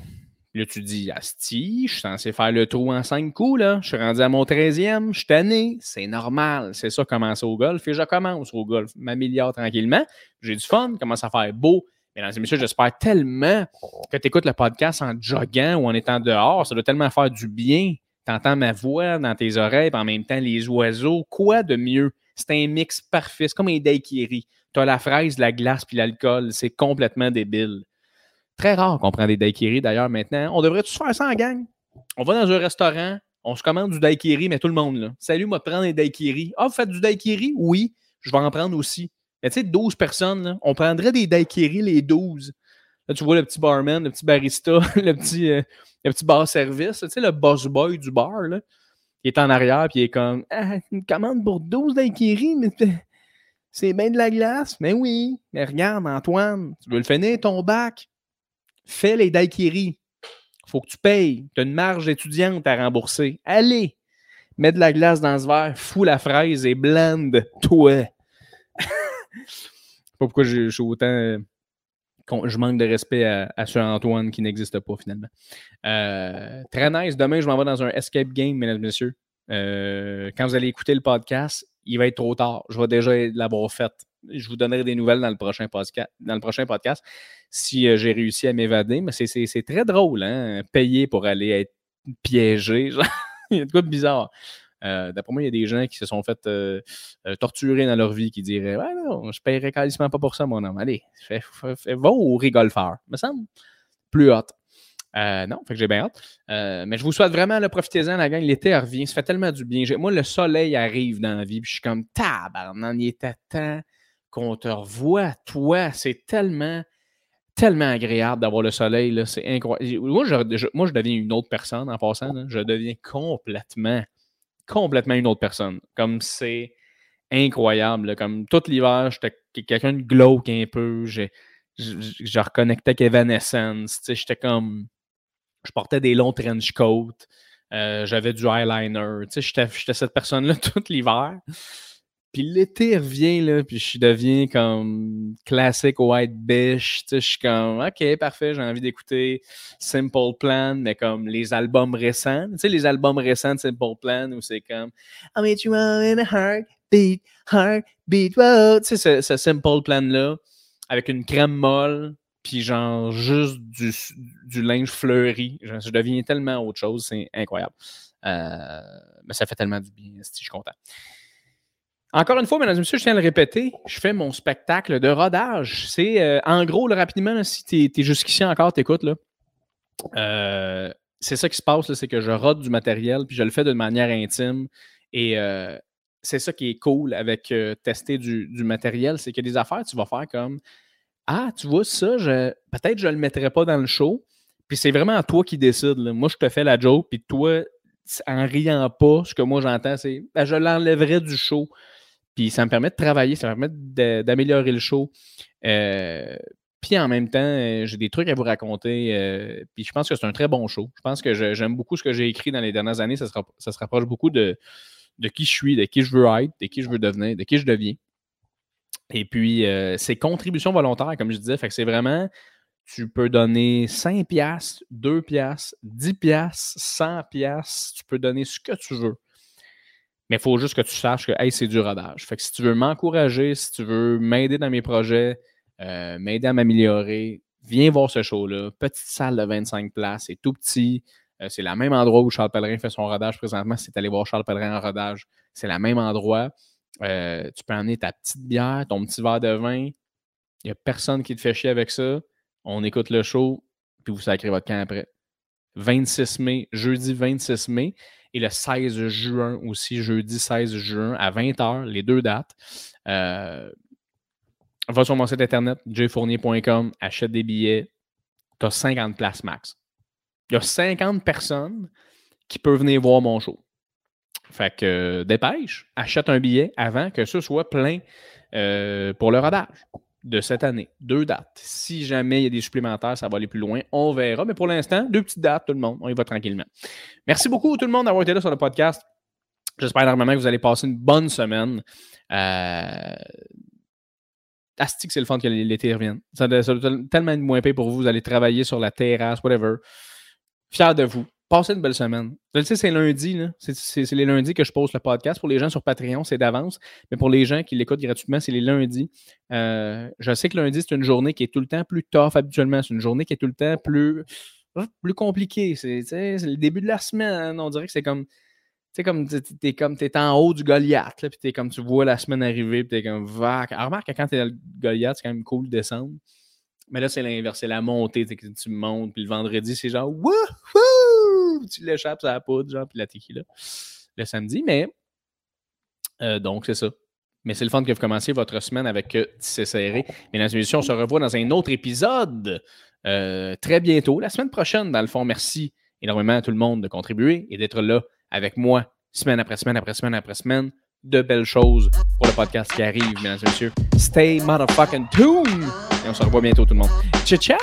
Là, tu dis, Asti, je suis censé faire le trou en cinq coups, là. Je suis rendu à mon 13e, je suis tanné. C'est normal. C'est ça, commencer au golf. Et je commence au golf, m'améliore tranquillement. J'ai du fun, commence à faire beau. Mesdames et messieurs, j'espère tellement que tu écoutes le podcast en joguant ou en étant dehors. Ça doit tellement faire du bien. Tu entends ma voix dans tes oreilles, puis en même temps les oiseaux. Quoi de mieux? C'est un mix parfait. C'est comme un daiquiri. Tu as la fraise, la glace, puis l'alcool. C'est complètement débile. Très rare qu'on prend des daiquiris d'ailleurs maintenant. On devrait tous faire ça en gang? On va dans un restaurant, on se commande du daiquiri, mais tout le monde là. Salut, moi, prendre des daiquiris. Ah, vous faites du daiquiri? Oui, je vais en prendre aussi. Mais tu sais, 12 personnes, là, on prendrait des daiquiris les 12. Là, tu vois le petit barman, le petit barista, le petit, euh, petit bar service, tu sais, le boss boy du bar, là. Il est en arrière, puis il est comme ah, une commande pour 12 daiquiris, mais c'est bien de la glace. Mais oui, mais regarde, Antoine, tu veux le finir ton bac? Fais les daiquiris. faut que tu payes. Tu as une marge étudiante à rembourser. Allez, mets de la glace dans ce verre, fous la fraise et blende toi. Pas pourquoi je, suis autant. je manque de respect à, à ce Antoine qui n'existe pas finalement. Euh, très nice. Demain, je m'en vais dans un escape game, mesdames et messieurs. Euh, quand vous allez écouter le podcast, il va être trop tard. Je vais déjà l'avoir fait je vous donnerai des nouvelles dans le prochain podcast, dans le prochain podcast si euh, j'ai réussi à m'évader. Mais c'est très drôle, hein? Payer pour aller être piégé. Il y a de quoi de bizarre. Euh, d'après moi, il y a des gens qui se sont fait euh, torturer dans leur vie qui diraient Ouais, non, je paierais quasiment pas pour ça, mon homme. Allez, fais, va au rigole faire. Me semble plus hâte. non, fait que j'ai bien hâte. mais je vous souhaite vraiment, profitez-en, la gang. L'été revient. Ça fait tellement du bien. Moi, le soleil arrive dans la vie. Puis je suis comme tabarnan, il était temps qu'on te revoie. Toi, c'est tellement tellement agréable d'avoir le soleil. C'est incroyable. Moi je, je deviens une autre personne en passant. Je deviens complètement, complètement une autre personne. Comme c'est incroyable. Comme tout l'hiver, j'étais quelqu'un de glauque un peu. Je, je, reconnectais avec Evanescence. J'étais comme. Je portais des longs trench coats. Euh, j'avais du eyeliner. J'étais cette personne-là tout l'hiver. Puis l'été revient, là, puis je deviens comme classique white bitch. Tu sais, je suis comme, OK, parfait, j'ai envie d'écouter Simple Plan, mais comme les albums récents. Tu sais, les albums récents de Simple Plan où c'est comme I made you in a heartbeat, heartbeat, wow. Tu sais, ce, Simple Plan-là, avec une crème molle, puis genre juste du, du linge fleuri. je deviens tellement autre chose, c'est incroyable. Euh, mais ça fait tellement du bien, si je suis content. Encore une fois, mesdames et messieurs, je tiens à le répéter, je fais mon spectacle de rodage. C'est, euh, en gros, rapidement, si tu es, jusqu'ici encore, t'écoutes, là, euh, c'est ça qui se passe, c'est que je rode du matériel, puis je le fais de manière intime. Et c'est ça qui est cool avec tester du, matériel, c'est que des affaires, tu vas faire comme Ah, tu vois, ça, je, peut-être je ne le mettrai pas dans le show. Puis c'est vraiment toi qui décides. Moi, je te fais la joke, puis toi, en riant pas, ce que moi j'entends, c'est ben, je l'enlèverai du show. Puis ça me permet de travailler, ça me permet d'améliorer le show. Euh, puis en même temps, euh, j'ai des trucs à vous raconter. Euh, puis je pense que c'est un très bon show. Je pense que j'aime beaucoup ce que j'ai écrit dans les dernières années. Ça se, rapproche beaucoup de, qui je suis, de qui je veux être, de qui je veux devenir, de qui je deviens. Et puis, c'est contribution volontaire, comme je disais. Fait que c'est vraiment, tu peux donner 5 piastres, 2 piastres, 10 piastres, 100 piastres. Tu peux donner ce que tu veux. Mais il faut juste que tu saches que hey, c'est du rodage. Fait que si tu veux m'encourager, si tu veux m'aider dans mes projets, euh, m'aider à m'améliorer, viens voir ce show-là. Petite salle de 25 places, c'est tout petit. Euh, c'est le même endroit où Charles Pellerin fait son rodage présentement. Si tu allé voir Charles Pellerin en rodage, c'est le même endroit. Euh, tu peux amener ta petite bière, ton petit verre de vin. Il n'y a personne qui te fait chier avec ça. On écoute le show, puis vous sacrez votre camp après. 26 mai, jeudi 26 mai et le 16 juin aussi, jeudi 16 juin à 20h, les deux dates. Euh, va sur mon site internet, jfournier.com, achète des billets. Tu as 50 places max. Il y a 50 personnes qui peuvent venir voir mon show. Fait que dépêche, achète un billet avant que ce soit plein euh, pour le rodage de cette année. Deux dates. Si jamais il y a des supplémentaires, ça va aller plus loin. On verra. Mais pour l'instant, deux petites dates, tout le monde. On y va tranquillement. Merci beaucoup tout le monde d'avoir été là sur le podcast. J'espère énormément que vous allez passer une bonne semaine. Euh... Astique, c'est le fun que l'été revienne. Ça doit, tellement être moins payé pour vous. Vous allez travailler sur la terrasse, whatever. Fier de vous. Passez une belle semaine. Je le sais, c'est lundi. C'est les lundis que je pose le podcast. Pour les gens sur Patreon, c'est d'avance. Mais pour les gens qui l'écoutent gratuitement, c'est les lundis. Euh, je sais que lundi, c'est une journée qui est tout le temps plus tough habituellement. C'est une journée qui est tout le temps plus, plus compliquée. C'est le début de la semaine. On dirait que c'est comme. Tu comme t'es comme t'es en haut du Goliath, puis t'es comme tu vois la semaine arriver, puis t'es comme vac. Alors, remarque que quand t'es dans le Goliath, c'est quand même cool de descendre. Mais là, c'est l'inverse, c'est la montée, tu montes, puis le vendredi, c'est genre wouhou! Tu l'échappes à la poudre, genre, puis la tequila le samedi. Mais, euh, donc, c'est ça. Mais c'est le fun que vous commenciez votre semaine avec euh, Tissé Serré. Mesdames et messieurs, on se revoit dans un autre épisode euh, très bientôt, la semaine prochaine, dans le fond. Merci énormément à tout le monde de contribuer et d'être là avec moi semaine après semaine après semaine après semaine. De belles choses pour le podcast qui arrive, mesdames et messieurs. Stay motherfucking tuned! Et on se revoit bientôt, tout le monde. Ciao, ciao!